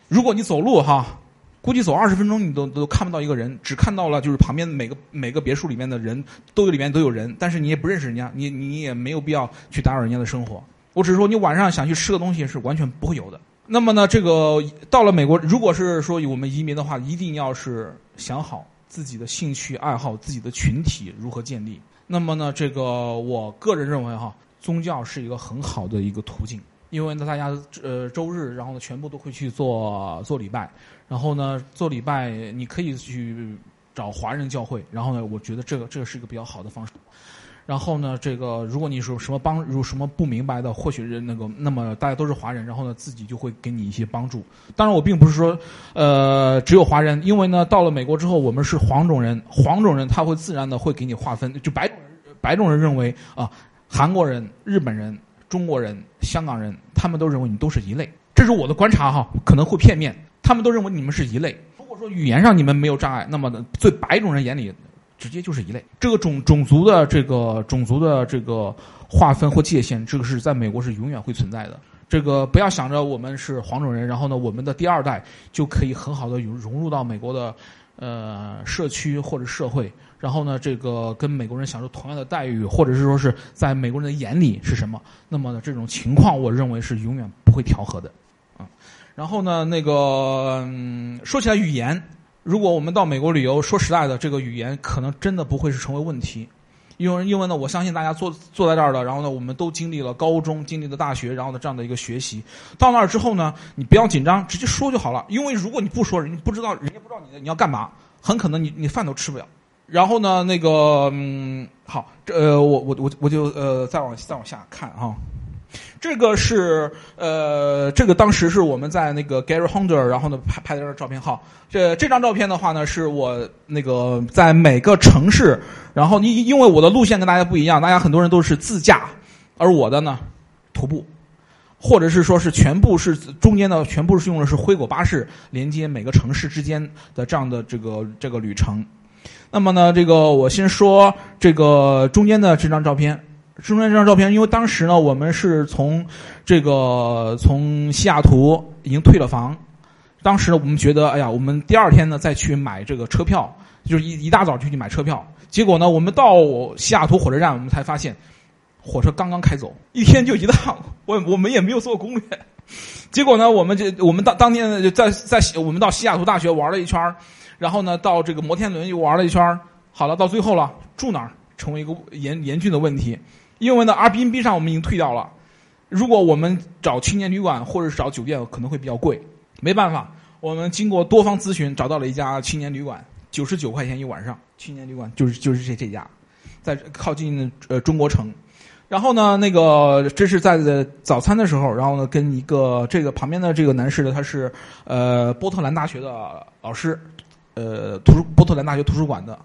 如果你走路哈，估计走二十分钟你都都看不到一个人，只看到了就是旁边每个每个别墅里面的人都有里面都有人，但是你也不认识人家，你你也没有必要去打扰人家的生活。我只是说你晚上想去吃个东西是完全不会有的。那么呢，这个到了美国，如果是说我们移民的话，一定要是想好自己的兴趣爱好、自己的群体如何建立。那么呢，这个我个人认为哈，宗教是一个很好的一个途径。因为呢，大家呃周日，然后呢，全部都会去做做礼拜，然后呢，做礼拜你可以去找华人教会，然后呢，我觉得这个这个是一个比较好的方式。然后呢，这个如果你说什么帮，有什么不明白的，或许是那个，那么大家都是华人，然后呢，自己就会给你一些帮助。当然，我并不是说呃只有华人，因为呢，到了美国之后，我们是黄种人，黄种人他会自然的会给你划分，就白种白种人认为啊，韩国人、日本人。中国人、香港人，他们都认为你都是一类，这是我的观察哈，可能会片面。他们都认为你们是一类。如果说语言上你们没有障碍，那么最白种人眼里，直接就是一类。这个种种族的这个种族的这个划分或界限，这个是在美国是永远会存在的。这个不要想着我们是黄种人，然后呢，我们的第二代就可以很好的融融入到美国的呃社区或者社会。然后呢，这个跟美国人享受同样的待遇，或者是说是在美国人的眼里是什么？那么呢，这种情况，我认为是永远不会调和的，啊。然后呢，那个说起来语言，如果我们到美国旅游，说实在的，这个语言可能真的不会是成为问题，因为因为呢，我相信大家坐坐在这儿的，然后呢，我们都经历了高中，经历了大学，然后呢这样的一个学习，到那儿之后呢，你不要紧张，直接说就好了。因为如果你不说，人家不知道，人家不知道你你要干嘛，很可能你你饭都吃不了。然后呢，那个嗯，好，这呃，我我我我就呃，再往再往下看啊，这个是呃，这个当时是我们在那个 Gary Hunter，然后呢拍拍的这张照片哈，这这张照片的话呢，是我那个在每个城市，然后你因为我的路线跟大家不一样，大家很多人都是自驾，而我的呢，徒步，或者是说是全部是中间的全部是用的是灰狗巴士连接每个城市之间的这样的这个这个旅程。那么呢，这个我先说这个中间的这张照片。中间这张照片，因为当时呢，我们是从这个从西雅图已经退了房。当时呢，我们觉得，哎呀，我们第二天呢再去买这个车票，就是一一大早就去买车票。结果呢，我们到西雅图火车站，我们才发现火车刚刚开走，一天就一趟。我我们也没有做攻略。结果呢，我们就我们当当天呢就在在我们到西雅图大学玩了一圈然后呢，到这个摩天轮又玩了一圈好了，到最后了，住哪儿成为一个严严峻的问题，因为呢，R B N B 上我们已经退掉了。如果我们找青年旅馆或者是找酒店，可能会比较贵。没办法，我们经过多方咨询，找到了一家青年旅馆，九十九块钱一晚上。青年旅馆就是就是这这家，在靠近呃中国城。然后呢，那个这是在早餐的时候，然后呢，跟一个这个旁边的这个男士呢，他是呃波特兰大学的老师，呃图波特兰大学图书馆的。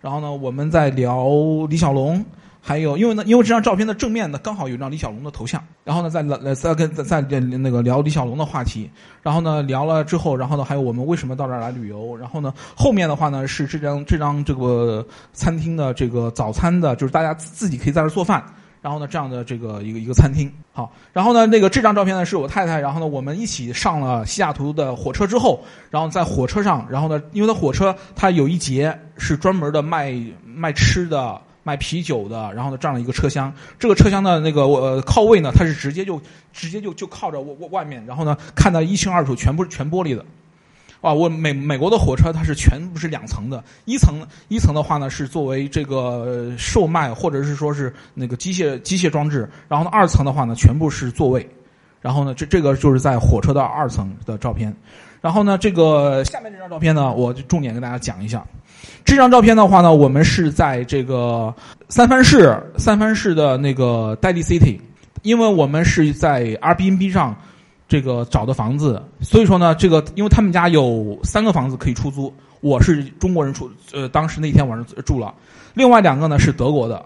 然后呢，我们在聊李小龙，还有因为呢，因为这张照片的正面呢，刚好有张李小龙的头像。然后呢，在在在跟在在那个聊李小龙的话题。然后呢，聊了之后，然后呢，还有我们为什么到这儿来旅游。然后呢，后面的话呢，是这张这张这个餐厅的这个早餐的，就是大家自己可以在这儿做饭。然后呢，这样的这个一个一个餐厅，好，然后呢，那个这张照片呢是我太太，然后呢，我们一起上了西雅图的火车之后，然后在火车上，然后呢，因为它火车它有一节是专门的卖卖吃的、卖啤酒的，然后呢这样的一个车厢，这个车厢的那个呃靠位呢，它是直接就直接就就靠着外外面，然后呢看到一清二楚，全部是全玻璃的。啊，我美美国的火车它是全部是两层的，一层一层的话呢是作为这个售卖或者是说是那个机械机械装置，然后呢二层的话呢全部是座位，然后呢这这个就是在火车的二层的照片，然后呢这个下面这张照片呢我就重点跟大家讲一下，这张照片的话呢我们是在这个三藩市三藩市的那个 Daddy City，因为我们是在 R B N B 上。这个找的房子，所以说呢，这个因为他们家有三个房子可以出租，我是中国人出，呃，当时那天晚上住了，另外两个呢是德国的，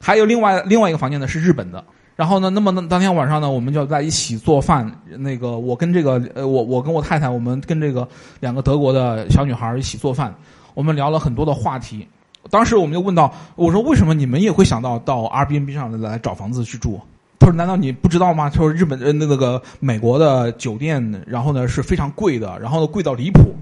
还有另外另外一个房间呢是日本的。然后呢，那么那当天晚上呢，我们就在一起做饭。那个我跟这个呃，我我跟我太太，我们跟这个两个德国的小女孩一起做饭，我们聊了很多的话题。当时我们就问到，我说为什么你们也会想到到 Airbnb 上来找房子去住？他说：“难道你不知道吗？”他说：“日本呃，那那个美国的酒店，然后呢是非常贵的，然后呢贵到离谱。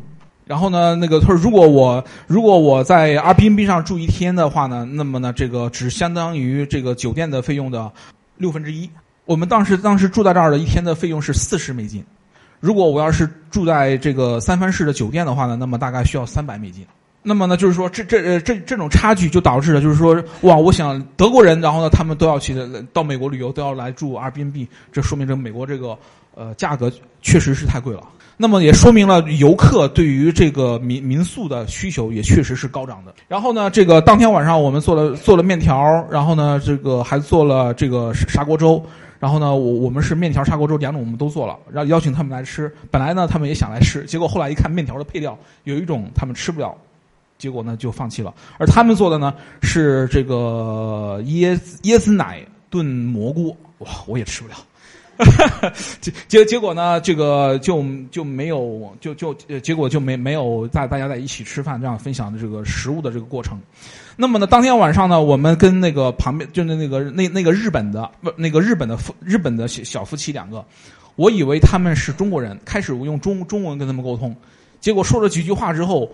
然后呢，那个他说，如果我如果我在 Airbnb 上住一天的话呢，那么呢这个只相当于这个酒店的费用的六分之一。我们当时当时住在这儿的一天的费用是四十美金。如果我要是住在这个三藩市的酒店的话呢，那么大概需要三百美金。”那么呢，就是说，这这呃这这种差距就导致了，就是说，哇，我想德国人，然后呢，他们都要去到美国旅游，都要来住 RBNB 这说明这美国这个呃价格确实是太贵了。那么也说明了游客对于这个民民宿的需求也确实是高涨的。然后呢，这个当天晚上我们做了做了面条，然后呢，这个还做了这个砂锅粥。然后呢，我我们是面条砂锅粥两种我们都做了，然后邀请他们来吃。本来呢，他们也想来吃，结果后来一看面条的配料有一种他们吃不了。结果呢，就放弃了。而他们做的呢，是这个椰子椰子奶炖蘑菇。哇，我也吃不了。结结结果呢，这个就就没有，就就结果就没没有在大家在一起吃饭，这样分享的这个食物的这个过程。那么呢，当天晚上呢，我们跟那个旁边就是那个那那个日本的不那个日本的夫日本的小小夫妻两个，我以为他们是中国人，开始我用中中文跟他们沟通，结果说了几句话之后。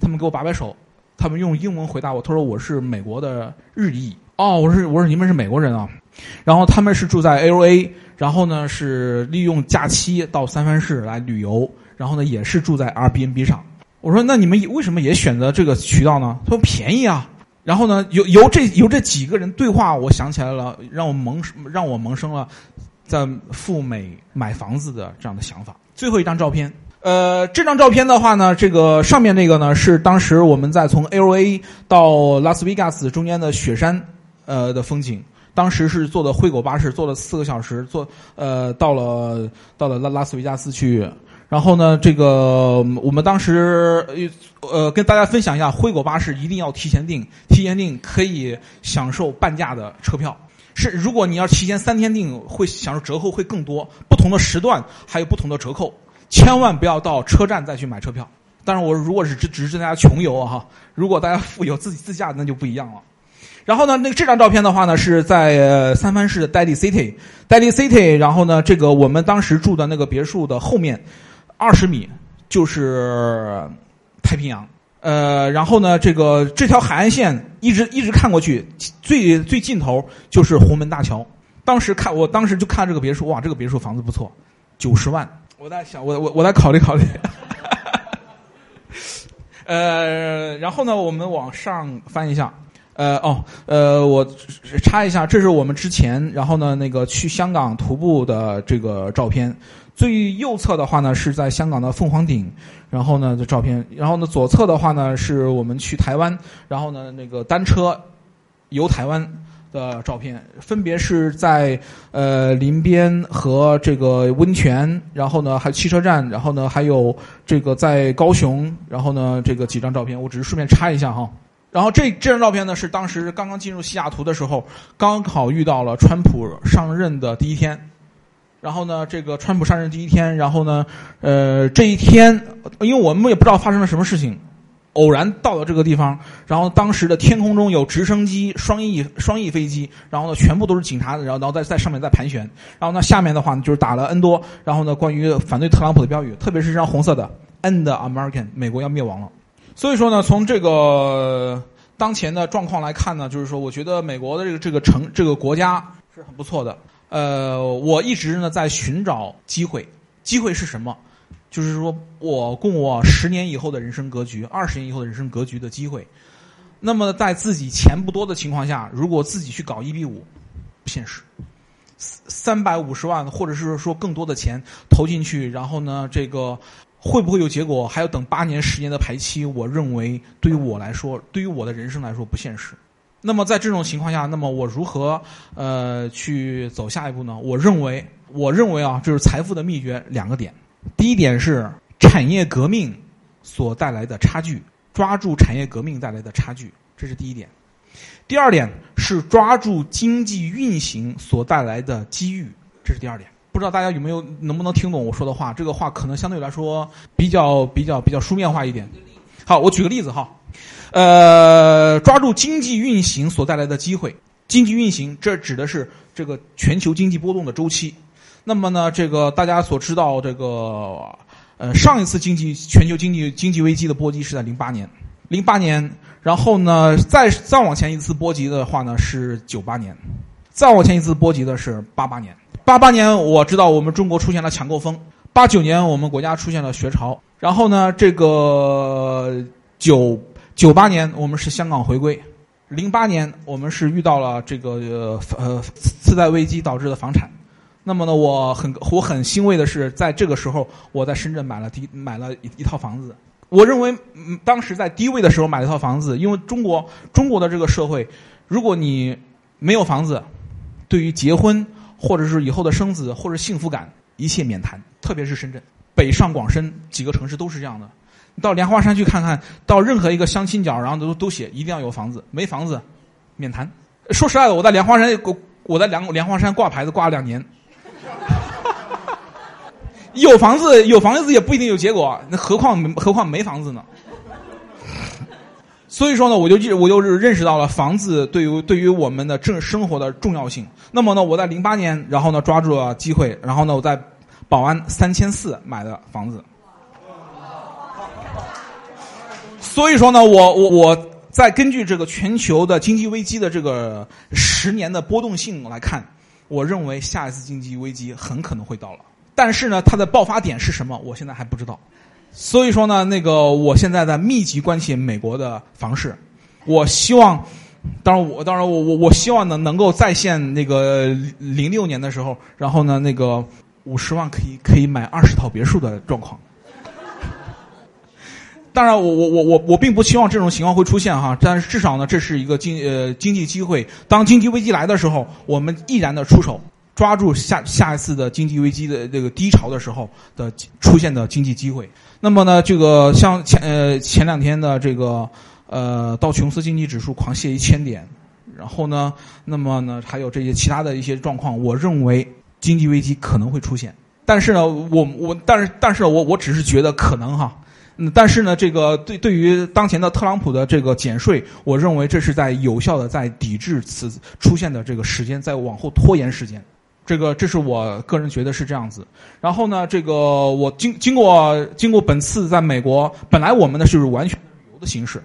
他们给我摆摆手，他们用英文回答我。他说我是美国的日裔。哦，我说我说你们是美国人啊。然后他们是住在 L A，然后呢是利用假期到三藩市来旅游，然后呢也是住在 R B N B 上。我说那你们为什么也选择这个渠道呢？他说便宜啊。然后呢由由这由这几个人对话，我想起来了，让我萌让我萌生了在赴美买房子的这样的想法。最后一张照片。呃，这张照片的话呢，这个上面那个呢是当时我们在从 L A 到拉斯维加斯中间的雪山，呃的风景。当时是坐的灰狗巴士，坐了四个小时，坐呃到了到了拉拉斯维加斯去。然后呢，这个我们当时呃跟大家分享一下，灰狗巴士一定要提前订，提前订可以享受半价的车票。是如果你要提前三天订，会享受折扣会更多，不同的时段还有不同的折扣。千万不要到车站再去买车票。当然，我如果是只只是大家穷游哈，如果大家富有自己自驾，那就不一样了。然后呢，那个这张照片的话呢，是在三藩市的 Daly City，Daly City。然后呢，这个我们当时住的那个别墅的后面二十米就是太平洋。呃，然后呢，这个这条海岸线一直一直看过去，最最尽头就是红门大桥。当时看，我当时就看这个别墅，哇，这个别墅房子不错，九十万。我在想，我我我在考虑考虑。呃，然后呢，我们往上翻一下。呃，哦，呃，我插一下，这是我们之前，然后呢，那个去香港徒步的这个照片。最右侧的话呢，是在香港的凤凰顶，然后呢的照片。然后呢，左侧的话呢，是我们去台湾，然后呢，那个单车游台湾。的照片，分别是在呃林边和这个温泉，然后呢还有汽车站，然后呢还有这个在高雄，然后呢这个几张照片，我只是顺便插一下哈。然后这这张照片呢是当时刚刚进入西雅图的时候，刚好遇到了川普上任的第一天。然后呢，这个川普上任第一天，然后呢，呃，这一天，因为我们也不知道发生了什么事情，偶然到了这个地方，然后当时的天空中有直升机、双翼双翼飞机，然后呢，全部都是警察，然后然后在在上面在盘旋，然后呢，下面的话呢就是打了 N 多，然后呢，关于反对特朗普的标语，特别是这张红色的 “End American”，美国要灭亡了。所以说呢，从这个当前的状况来看呢，就是说，我觉得美国的这个这个城这个国家是很不错的。呃，我一直呢在寻找机会，机会是什么？就是说我供我十年以后的人生格局，二十年以后的人生格局的机会。那么在自己钱不多的情况下，如果自己去搞一比五，不现实。三百五十万，或者是说更多的钱投进去，然后呢，这个会不会有结果？还要等八年、十年的排期。我认为对于我来说，对于我的人生来说不现实。那么在这种情况下，那么我如何呃去走下一步呢？我认为，我认为啊，就是财富的秘诀两个点。第一点是产业革命所带来的差距，抓住产业革命带来的差距，这是第一点。第二点是抓住经济运行所带来的机遇，这是第二点。不知道大家有没有能不能听懂我说的话？这个话可能相对来说比较比较比较书面化一点。好，我举个例子哈。呃，抓住经济运行所带来的机会。经济运行，这指的是这个全球经济波动的周期。那么呢，这个大家所知道，这个呃，上一次经济全球经济经济危机的波及是在零八年，零八年。然后呢，再再往前一次波及的话呢是九八年，再往前一次波及的是八八年。八八年我知道我们中国出现了抢购风，八九年我们国家出现了学潮。然后呢，这个九。九八年我们是香港回归，零八年我们是遇到了这个呃次贷危机导致的房产。那么呢，我很我很欣慰的是，在这个时候我在深圳买了第买了一一套房子。我认为嗯当时在低位的时候买了一套房子，因为中国中国的这个社会，如果你没有房子，对于结婚或者是以后的生子或者幸福感一切免谈。特别是深圳、北上广深几个城市都是这样的。到莲花山去看看，到任何一个相亲角，然后都都写一定要有房子，没房子，免谈。说实在的，我在莲花山，我我在莲莲花山挂牌子挂了两年，有房子有房子也不一定有结果，那何况何况没房子呢？所以说呢，我就我就是认识到了房子对于对于我们的正生活的重要性。那么呢，我在零八年，然后呢抓住了机会，然后呢我在宝安三千四买的房子。所以说呢，我我我在根据这个全球的经济危机的这个十年的波动性来看，我认为下一次经济危机很可能会到了。但是呢，它的爆发点是什么，我现在还不知道。所以说呢，那个我现在在密集关切美国的房市。我希望，当然我当然我我我希望呢能够再现那个零六年的时候，然后呢那个五十万可以可以买二十套别墅的状况。当然，我我我我我并不期望这种情况会出现哈，但是至少呢，这是一个经呃经济机会。当经济危机来的时候，我们毅然的出手，抓住下下一次的经济危机的这个低潮的时候的出现的经济机会。那么呢，这个像前呃前两天的这个呃道琼斯经济指数狂泻一千点，然后呢，那么呢还有这些其他的一些状况，我认为经济危机可能会出现。但是呢，我我但是但是我我只是觉得可能哈。嗯，但是呢，这个对对于当前的特朗普的这个减税，我认为这是在有效的在抵制此出现的这个时间，在往后拖延时间。这个这是我个人觉得是这样子。然后呢，这个我经经过经过本次在美国，本来我们呢是完全旅游的形式，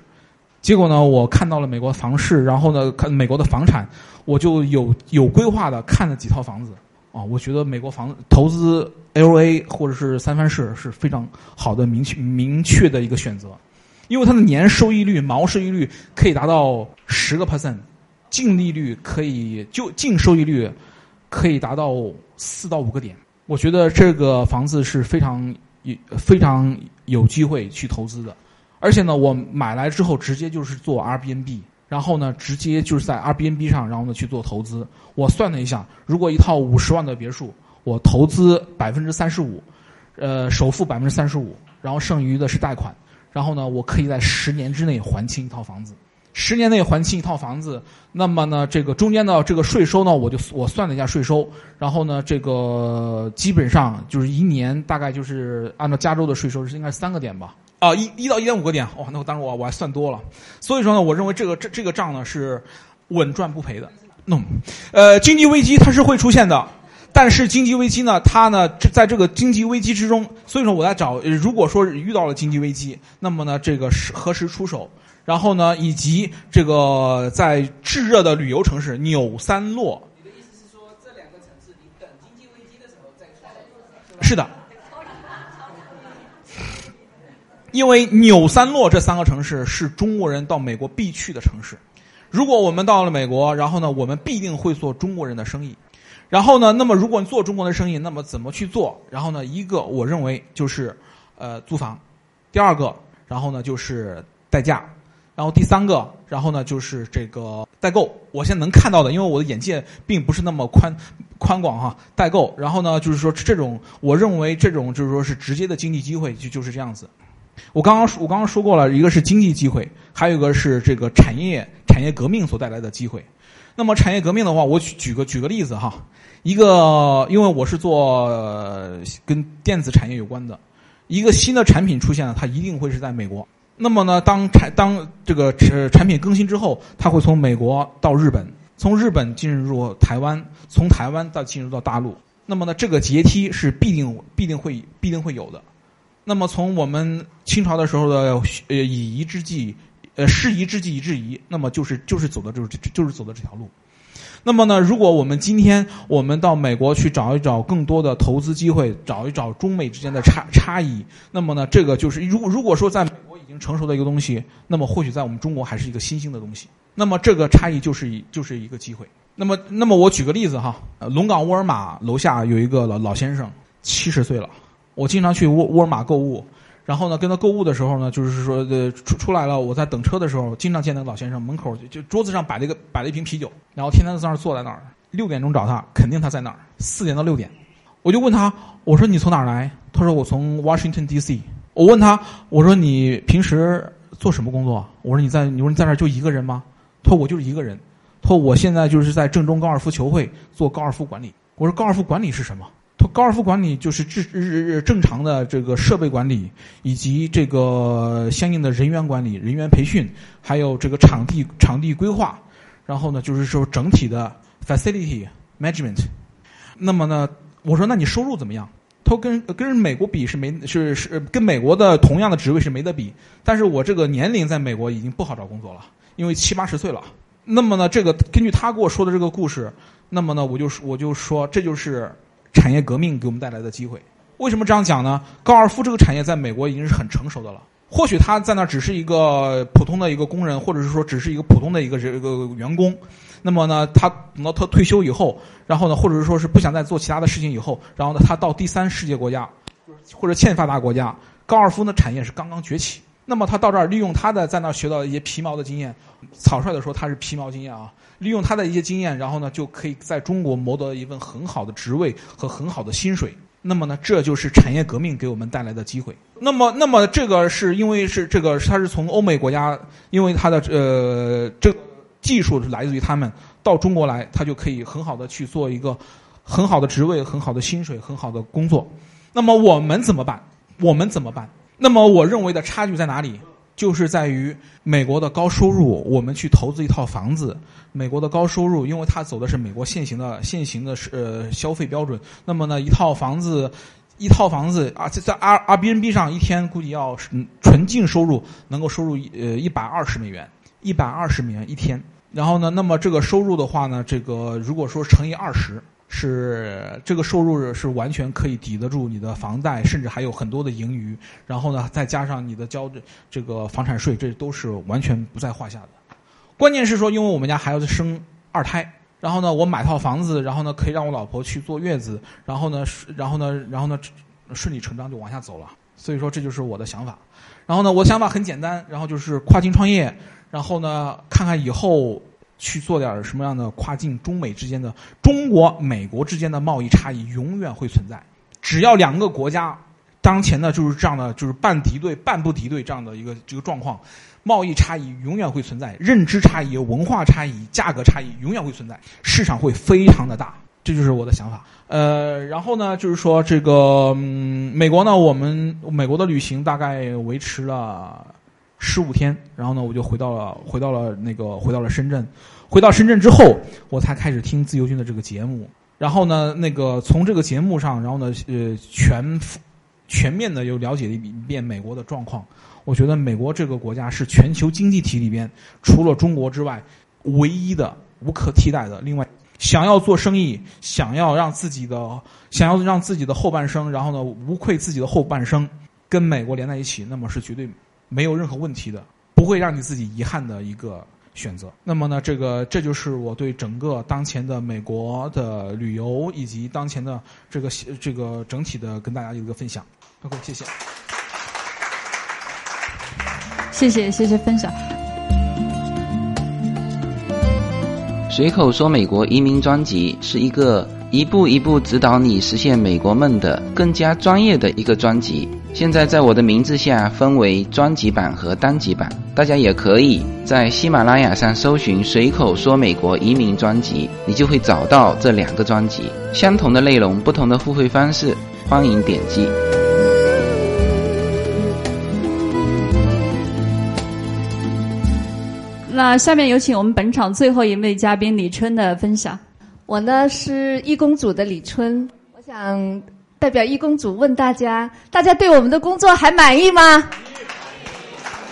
结果呢，我看到了美国房市，然后呢，看美国的房产，我就有有规划的看了几套房子。啊，我觉得美国房投资 L A 或者是三藩市是非常好的明确明确的一个选择，因为它的年收益率、毛收益率可以达到十个 percent，净利率可以就净收益率可以达到四到五个点。我觉得这个房子是非常有非常有机会去投资的，而且呢，我买来之后直接就是做 R B N B，然后呢，直接就是在 R B N B 上，然后呢去做投资。我算了一下，如果一套五十万的别墅，我投资百分之三十五，呃，首付百分之三十五，然后剩余的是贷款，然后呢，我可以在十年之内还清一套房子。十年内还清一套房子，那么呢，这个中间的这个税收呢，我就我算了一下税收，然后呢，这个基本上就是一年大概就是按照加州的税收是应该是三个点吧。啊，一一到一点五个点，哇，那我当时我我还算多了，所以说呢，我认为这个这这个账呢是稳赚不赔的。那、呃，经济危机它是会出现的，但是经济危机呢，它呢这在这个经济危机之中，所以说我在找，如果说遇到了经济危机，那么呢这个是何时出手？然后呢，以及这个在炙热的旅游城市纽三洛，你的意思是说，这两个城市你等经济危机的时候再出手？是的，因为纽三洛这三个城市是中国人到美国必去的城市。如果我们到了美国，然后呢，我们必定会做中国人的生意。然后呢，那么如果你做中国的生意，那么怎么去做？然后呢，一个我认为就是呃租房，第二个，然后呢就是代驾，然后第三个，然后呢就是这个代购。我现在能看到的，因为我的眼界并不是那么宽宽广哈，代购。然后呢，就是说这种，我认为这种就是说是直接的经济机会，就就是这样子。我刚刚我刚刚说过了，一个是经济机会，还有一个是这个产业产业革命所带来的机会。那么产业革命的话，我举举个举个例子哈，一个因为我是做、跟电子产业有关的，一个新的产品出现了，它一定会是在美国。那么呢，当产当这个呃产品更新之后，它会从美国到日本，从日本进入台湾，从台湾再进入到大陆。那么呢，这个阶梯是必定必定会必定会有的。那么从我们清朝的时候的呃以夷之计，呃适夷之计以制夷，那么就是就是走的就是就是走的这条路。那么呢，如果我们今天我们到美国去找一找更多的投资机会，找一找中美之间的差差异，那么呢，这个就是如果如果说在已经成熟的一个东西，那么或许在我们中国还是一个新兴的东西。那么这个差异就是一就是一个机会。那么那么我举个例子哈，呃龙岗沃尔玛楼下有一个老老先生，七十岁了。我经常去沃沃尔玛购物，然后呢，跟他购物的时候呢，就是说，呃，出出来了，我在等车的时候，经常见那个老先生门口就就桌子上摆了一个摆了一瓶啤酒，然后天天在那儿坐在那儿。六点钟找他，肯定他在那儿。四点到六点，我就问他，我说你从哪儿来？他说我从 Washington D.C. 我问他，我说你平时做什么工作？我说你在你说你在那儿就一个人吗？他说我就是一个人。他说我现在就是在正中高尔夫球会做高尔夫管理。我说高尔夫管理是什么？他说高尔夫管理就是正正常的这个设备管理，以及这个相应的人员管理、人员培训，还有这个场地场地规划，然后呢，就是说整体的 facility management。那么呢，我说那你收入怎么样？都跟跟美国比是没是是跟美国的同样的职位是没得比，但是我这个年龄在美国已经不好找工作了，因为七八十岁了。那么呢，这个根据他给我说的这个故事，那么呢，我就我就说这就是。产业革命给我们带来的机会，为什么这样讲呢？高尔夫这个产业在美国已经是很成熟的了。或许他在那只是一个普通的一个工人，或者是说只是一个普通的一个这个员工。那么呢，他等到他退休以后，然后呢，或者是说是不想再做其他的事情以后，然后呢，他到第三世界国家或者欠发达国家，高尔夫呢产业是刚刚崛起。那么他到这儿利用他的在那儿学到一些皮毛的经验，草率的说他是皮毛经验啊，利用他的一些经验，然后呢就可以在中国谋得一份很好的职位和很好的薪水。那么呢，这就是产业革命给我们带来的机会。那么，那么这个是因为是这个，他是从欧美国家，因为他的呃这技术是来自于他们到中国来，他就可以很好的去做一个很好的职位、很好的薪水、很好的工作。那么我们怎么办？我们怎么办？那么我认为的差距在哪里？就是在于美国的高收入，我们去投资一套房子。美国的高收入，因为它走的是美国现行的现行的呃消费标准。那么呢，一套房子，一套房子啊，在在 R R B N B 上一天估计要纯净收入能够收入呃一百二十美元，一百二十美元一天。然后呢，那么这个收入的话呢，这个如果说乘以二十。是这个收入是完全可以抵得住你的房贷，甚至还有很多的盈余。然后呢，再加上你的交这个房产税，这都是完全不在话下的。关键是说，因为我们家还要生二胎，然后呢，我买套房子，然后呢，可以让我老婆去坐月子，然后呢，然后呢，然后呢，顺理成章就往下走了。所以说，这就是我的想法。然后呢，我想法很简单，然后就是跨境创业，然后呢，看看以后去做点什么样的跨境中美之间的、中国美国之间的贸易差异永远会存在。只要两个国家当前呢就是这样的，就是半敌对、半不敌对这样的一个这个状况，贸易差异永远会存在，认知差异、文化差异、价格差异永远会存在，市场会非常的大。这就是我的想法。呃，然后呢，就是说这个、嗯、美国呢，我们美国的旅行大概维持了十五天，然后呢，我就回到了回到了那个回到了深圳。回到深圳之后，我才开始听自由军的这个节目。然后呢，那个从这个节目上，然后呢，呃，全全面的又了解了一遍美国的状况。我觉得美国这个国家是全球经济体里边除了中国之外唯一的、无可替代的。另外，想要做生意，想要让自己的想要让自己的后半生，然后呢，无愧自己的后半生，跟美国连在一起，那么是绝对没有任何问题的，不会让你自己遗憾的一个选择。那么呢，这个这就是我对整个当前的美国的旅游以及当前的这个这个整体的跟大家的一个分享。OK，谢谢。谢谢谢谢分享。随口说美国移民专辑是一个一步一步指导你实现美国梦的更加专业的一个专辑。现在在我的名字下分为专辑版和单集版，大家也可以在喜马拉雅上搜寻“随口说美国移民专辑”，你就会找到这两个专辑。相同的内容，不同的付费方式，欢迎点击。那下面有请我们本场最后一位嘉宾李春的分享。我呢是义工组的李春，我想代表义工组问大家：大家对我们的工作还满意吗？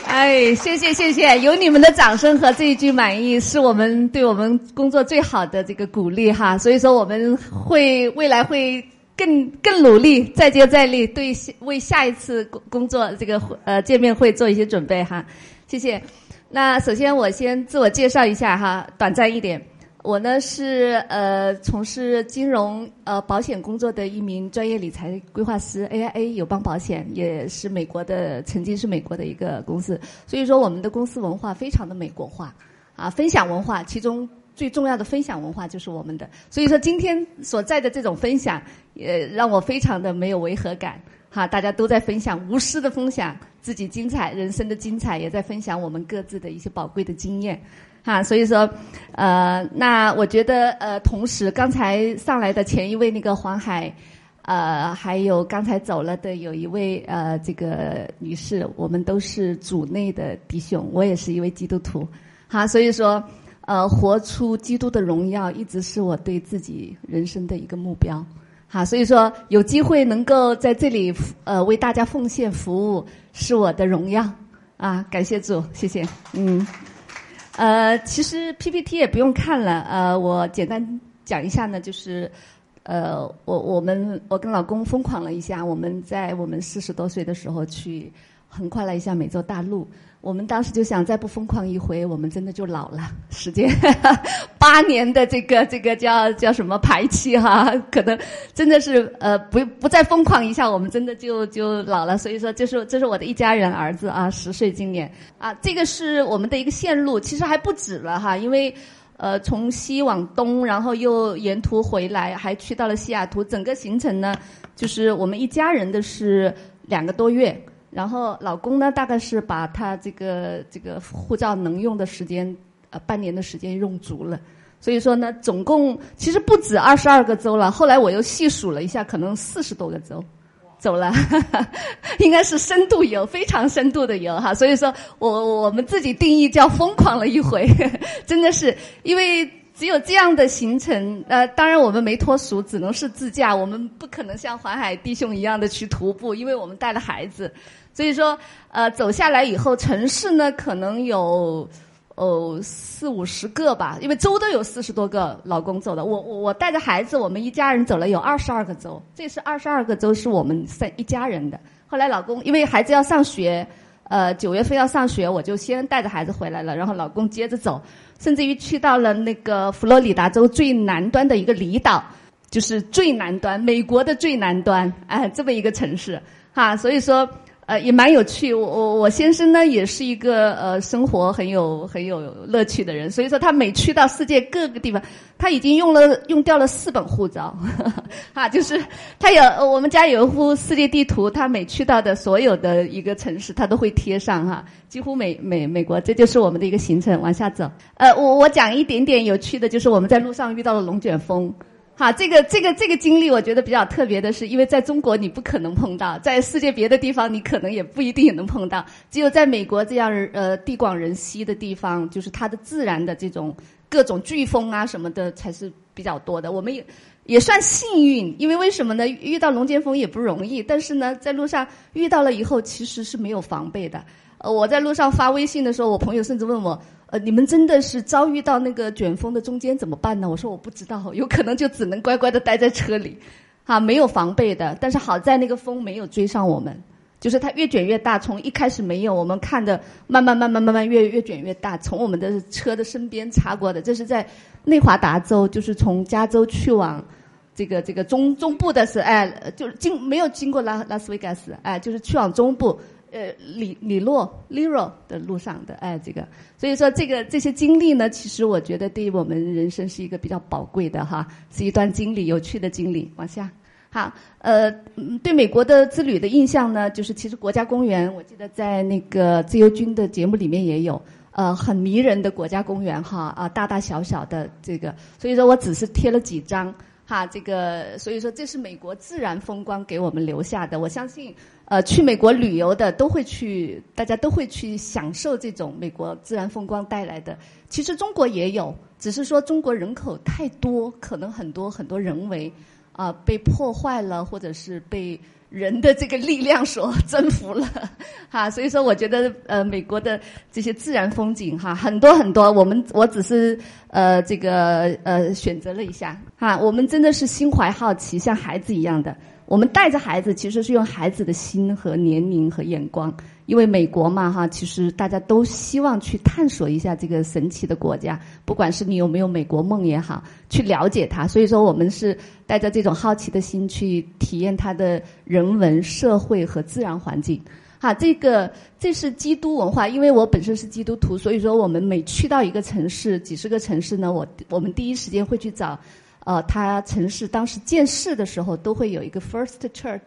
哎，谢谢谢谢，有你们的掌声和这一句满意，是我们对我们工作最好的这个鼓励哈。所以说我们会未来会更更努力，再接再厉，对为下一次工工作这个呃见面会做一些准备哈。谢谢。那首先我先自我介绍一下哈，短暂一点。我呢是呃从事金融呃保险工作的一名专业理财规划师，AIA 友邦保险也是美国的，曾经是美国的一个公司。所以说我们的公司文化非常的美国化，啊，分享文化，其中最重要的分享文化就是我们的。所以说今天所在的这种分享，也让我非常的没有违和感。哈，大家都在分享，无私的分享自己精彩人生的精彩，也在分享我们各自的一些宝贵的经验。哈，所以说，呃，那我觉得，呃，同时刚才上来的前一位那个黄海，呃，还有刚才走了的有一位呃这个女士，我们都是组内的弟兄，我也是一位基督徒。哈，所以说，呃，活出基督的荣耀，一直是我对自己人生的一个目标。好，所以说有机会能够在这里呃为大家奉献服务，是我的荣耀啊！感谢主，谢谢。嗯，呃，其实 PPT 也不用看了，呃，我简单讲一下呢，就是呃，我我们我跟老公疯狂了一下，我们在我们四十多岁的时候去横跨了一下美洲大陆。我们当时就想，再不疯狂一回，我们真的就老了。时间 八年的这个这个叫叫什么排期哈，可能真的是呃不不再疯狂一下，我们真的就就老了。所以说，这是这是我的一家人儿子啊，十岁今年啊，这个是我们的一个线路，其实还不止了哈，因为呃从西往东，然后又沿途回来，还去到了西雅图，整个行程呢，就是我们一家人的是两个多月。然后老公呢，大概是把他这个这个护照能用的时间，呃，半年的时间用足了。所以说呢，总共其实不止二十二个州了。后来我又细数了一下，可能四十多个州走了，应该是深度游，非常深度的游哈。所以说我我们自己定义叫疯狂了一回，真的是因为。只有这样的行程，呃，当然我们没脱俗，只能是自驾，我们不可能像环海弟兄一样的去徒步，因为我们带了孩子，所以说，呃，走下来以后，城市呢可能有，哦四五十个吧，因为州都有四十多个，老公走的，我我我带着孩子，我们一家人走了有二十二个州，这是二十二个州是我们三一家人的。后来老公因为孩子要上学，呃，九月份要上学，我就先带着孩子回来了，然后老公接着走。甚至于去到了那个佛罗里达州最南端的一个离岛，就是最南端，美国的最南端，哎，这么一个城市，哈，所以说，呃，也蛮有趣。我我我先生呢，也是一个呃生活很有很有乐趣的人，所以说他每去到世界各个地方，他已经用了用掉了四本护照，啊，就是他有我们家有一幅世界地图，他每去到的所有的一个城市，他都会贴上哈，几乎美美美国，这就是我们的一个行程。往下走，呃，我我讲一点点有趣的，就是我们在路上遇到了龙卷风。好，这个这个这个经历，我觉得比较特别的是，因为在中国你不可能碰到，在世界别的地方你可能也不一定也能碰到，只有在美国这样呃地广人稀的地方，就是它的自然的这种各种飓风啊什么的才是比较多的。我们也也算幸运，因为为什么呢？遇到龙卷风也不容易，但是呢，在路上遇到了以后，其实是没有防备的。呃，我在路上发微信的时候，我朋友甚至问我。呃，你们真的是遭遇到那个卷风的中间怎么办呢？我说我不知道，有可能就只能乖乖的待在车里，哈，没有防备的。但是好在那个风没有追上我们，就是它越卷越大，从一开始没有，我们看的慢慢慢慢慢慢越越卷越大，从我们的车的身边擦过的。这是在内华达州，就是从加州去往这个这个中中部的是，哎，就是经没有经过拉拉斯维加斯，哎，就是去往中部。呃，李李洛 Liro 的路上的哎，这个，所以说这个这些经历呢，其实我觉得对于我们人生是一个比较宝贵的哈，是一段经历，有趣的经历。往下，好，呃，对美国的之旅的印象呢，就是其实国家公园，我记得在那个自由军的节目里面也有，呃，很迷人的国家公园哈啊，大大小小的这个，所以说我只是贴了几张哈，这个，所以说这是美国自然风光给我们留下的，我相信。呃，去美国旅游的都会去，大家都会去享受这种美国自然风光带来的。其实中国也有，只是说中国人口太多，可能很多很多人为啊被破坏了，或者是被人的这个力量所 征服了，哈。所以说，我觉得呃，美国的这些自然风景哈，很多很多。我们我只是呃这个呃选择了一下哈，我们真的是心怀好奇，像孩子一样的。我们带着孩子，其实是用孩子的心和年龄和眼光，因为美国嘛，哈，其实大家都希望去探索一下这个神奇的国家，不管是你有没有美国梦也好，去了解它。所以说，我们是带着这种好奇的心去体验它的人文、社会和自然环境。哈，这个这是基督文化，因为我本身是基督徒，所以说我们每去到一个城市，几十个城市呢，我我们第一时间会去找。呃，他城市当时建市的时候都会有一个 First Church，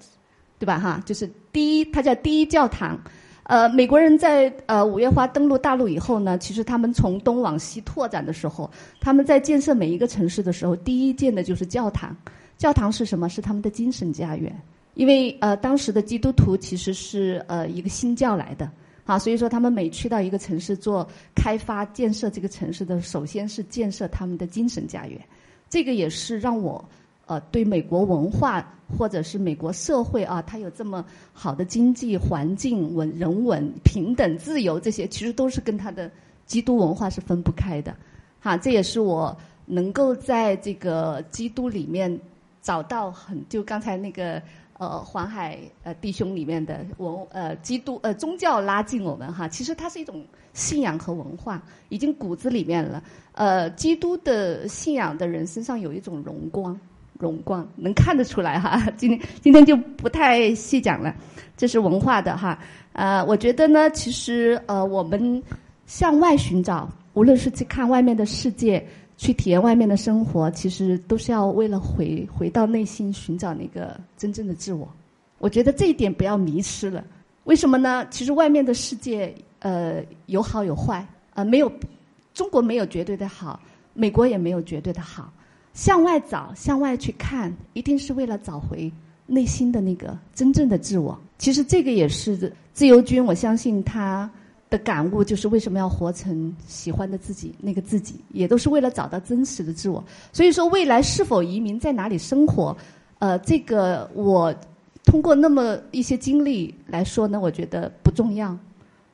对吧？哈，就是第一，它叫第一教堂。呃，美国人在呃五月花登陆大陆以后呢，其实他们从东往西拓展的时候，他们在建设每一个城市的时候，第一建的就是教堂。教堂是什么？是他们的精神家园。因为呃，当时的基督徒其实是呃一个新教来的，啊，所以说他们每去到一个城市做开发建设这个城市的，首先是建设他们的精神家园。这个也是让我，呃，对美国文化或者是美国社会啊，它有这么好的经济环境、文人文、平等、自由这些，其实都是跟它的基督文化是分不开的。哈，这也是我能够在这个基督里面找到很，就刚才那个呃黄海呃弟兄里面的文呃基督呃宗教拉近我们哈，其实它是一种。信仰和文化已经骨子里面了。呃，基督的信仰的人身上有一种荣光，荣光能看得出来哈。今天今天就不太细讲了，这是文化的哈。呃，我觉得呢，其实呃，我们向外寻找，无论是去看外面的世界，去体验外面的生活，其实都是要为了回回到内心寻找那个真正的自我。我觉得这一点不要迷失了。为什么呢？其实外面的世界。呃，有好有坏，呃，没有，中国没有绝对的好，美国也没有绝对的好。向外找，向外去看，一定是为了找回内心的那个真正的自我。其实这个也是自由军，我相信他的感悟就是为什么要活成喜欢的自己，那个自己也都是为了找到真实的自我。所以说，未来是否移民，在哪里生活，呃，这个我通过那么一些经历来说呢，我觉得不重要。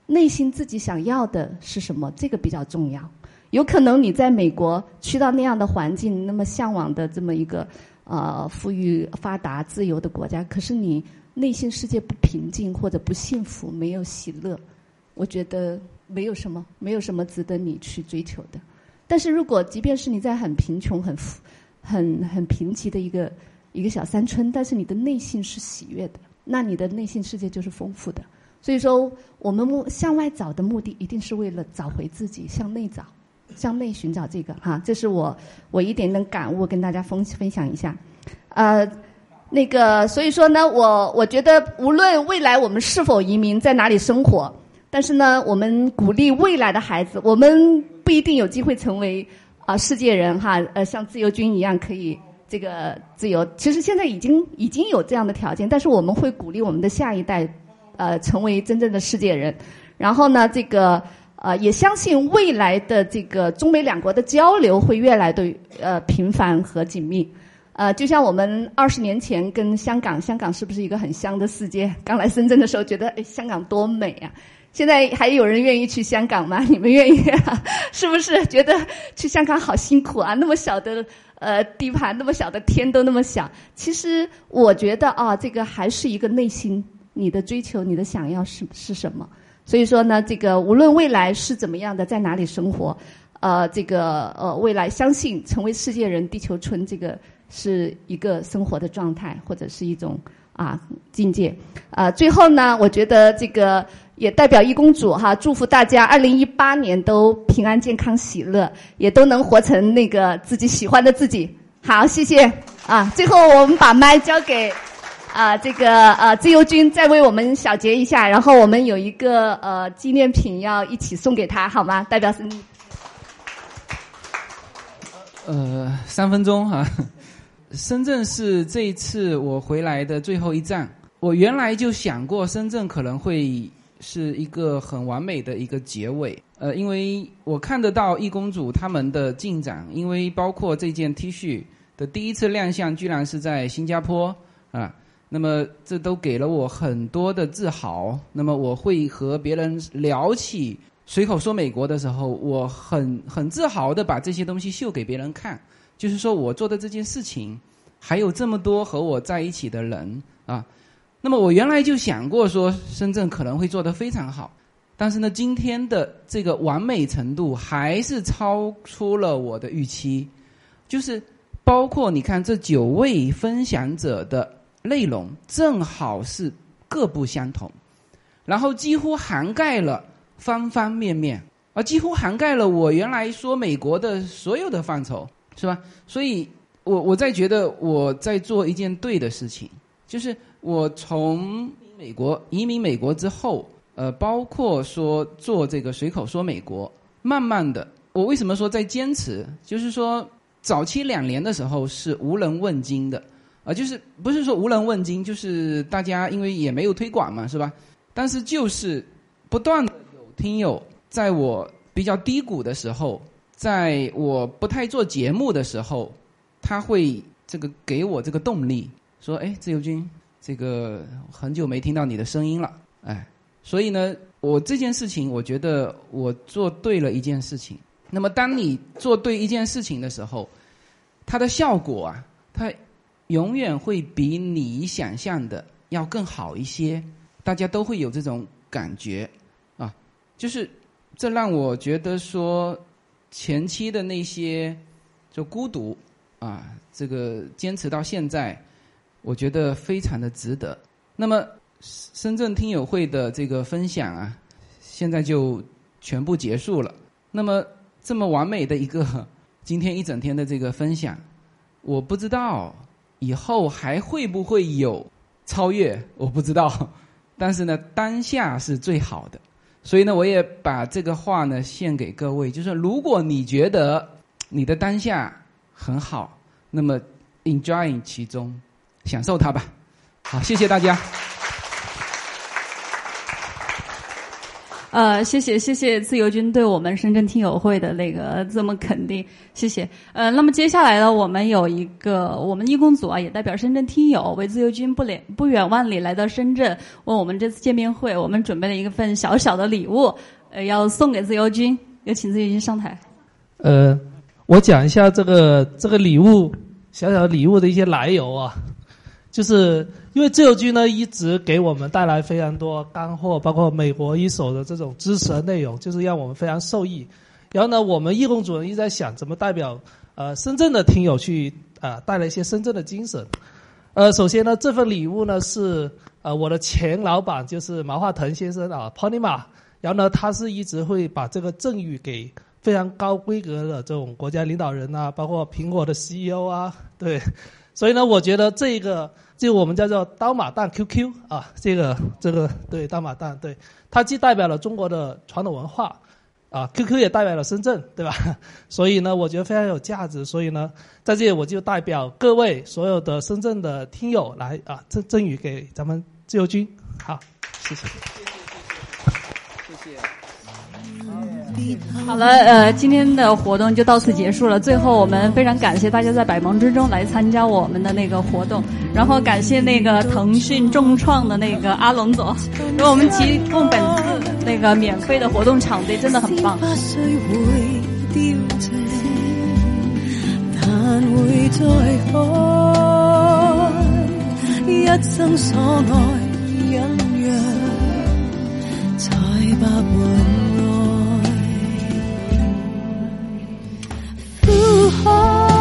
内心自己想要的是什么？这个比较重要。有可能你在美国去到那样的环境，那么向往的这么一个呃富裕、发达、自由的国家，可是你内心世界不平静或者不幸福，没有喜乐，我觉得没有什么，没有什么值得你去追求的。但是如果即便是你在很贫穷、很富很很贫瘠的一个一个小山村，但是你的内心是喜悦的，那你的内心世界就是丰富的。所以说，我们目向外找的目的，一定是为了找回自己，向内找，向内寻找这个哈。这是我我一点点感悟，跟大家分分享一下。呃，那个，所以说呢，我我觉得，无论未来我们是否移民，在哪里生活，但是呢，我们鼓励未来的孩子，我们不一定有机会成为啊世界人哈，呃，像自由军一样可以这个自由。其实现在已经已经有这样的条件，但是我们会鼓励我们的下一代，呃，成为真正的世界人。然后呢，这个呃，也相信未来的这个中美两国的交流会越来的呃频繁和紧密。呃，就像我们二十年前跟香港，香港是不是一个很香的世界？刚来深圳的时候觉得，哎，香港多美啊！现在还有人愿意去香港吗？你们愿意？啊？是不是觉得去香港好辛苦啊？那么小的呃地盘，那么小的天都那么小。其实我觉得啊，这个还是一个内心你的追求，你的想要是是什么？所以说呢，这个无论未来是怎么样的，在哪里生活，呃，这个呃未来相信成为世界人，地球村这个。是一个生活的状态，或者是一种啊境界。啊，最后呢，我觉得这个也代表一公主哈，祝福大家二零一八年都平安、健康、喜乐，也都能活成那个自己喜欢的自己。好，谢谢啊。最后我们把麦交给啊这个呃自由军，再为我们小结一下，然后我们有一个呃纪念品要一起送给他，好吗？代表是呃三分钟哈。深圳是这一次我回来的最后一站。我原来就想过，深圳可能会是一个很完美的一个结尾。呃，因为我看得到易公主他们的进展，因为包括这件 T 恤的第一次亮相，居然是在新加坡啊。那么这都给了我很多的自豪。那么我会和别人聊起随口说美国的时候，我很很自豪的把这些东西秀给别人看。就是说我做的这件事情，还有这么多和我在一起的人啊。那么我原来就想过说，深圳可能会做得非常好，但是呢，今天的这个完美程度还是超出了我的预期。就是包括你看这九位分享者的内容，正好是各不相同，然后几乎涵盖了方方面面，啊，几乎涵盖了我原来说美国的所有的范畴。是吧？所以，我我在觉得我在做一件对的事情，就是我从美国移民美国之后，呃，包括说做这个随口说美国，慢慢的，我为什么说在坚持？就是说，早期两年的时候是无人问津的，啊，就是不是说无人问津，就是大家因为也没有推广嘛，是吧？但是就是不断的有听友在我比较低谷的时候。在我不太做节目的时候，他会这个给我这个动力，说：“哎，自由军，这个很久没听到你的声音了。”哎，所以呢，我这件事情，我觉得我做对了一件事情。那么，当你做对一件事情的时候，它的效果啊，它永远会比你想象的要更好一些。大家都会有这种感觉啊，就是这让我觉得说。前期的那些就孤独啊，这个坚持到现在，我觉得非常的值得。那么深圳听友会的这个分享啊，现在就全部结束了。那么这么完美的一个今天一整天的这个分享，我不知道以后还会不会有超越，我不知道。但是呢，当下是最好的。所以呢，我也把这个话呢献给各位，就是如果你觉得你的当下很好，那么 enjoy 其中，享受它吧。好，谢谢大家。呃，谢谢谢谢自由军对我们深圳听友会的那个这么肯定，谢谢。呃，那么接下来呢，我们有一个我们义工组啊，也代表深圳听友为自由军不远不远万里来到深圳，为我们这次见面会，我们准备了一份小小的礼物，呃，要送给自由军，有请自由军上台。呃，我讲一下这个这个礼物小小礼物的一些来由啊。就是因为自由军呢，一直给我们带来非常多干货，包括美国一手的这种知识和内容，就是让我们非常受益。然后呢，我们义工主任一直在想怎么代表呃深圳的听友去啊带来一些深圳的精神。呃，首先呢，这份礼物呢是呃我的前老板就是毛化腾先生啊 p o n y m a 然后呢，他是一直会把这个赠予给非常高规格的这种国家领导人啊，包括苹果的 CEO 啊，对，所以呢，我觉得这个就我们叫做刀马旦 QQ 啊，这个这个对刀马旦，对，它既代表了中国的传统文化。啊，QQ 也代表了深圳，对吧？所以呢，我觉得非常有价值。所以呢，在这里我就代表各位所有的深圳的听友来啊赠赠予给咱们自由军。好，谢谢。谢谢谢谢。谢谢。好了，呃，今天的活动就到此结束了。最后，我们非常感谢大家在百忙之中来参加我们的那个活动，然后感谢那个腾讯众创的那个阿龙总，给我们提供本次那个免费的活动场地，真的很棒。开，欢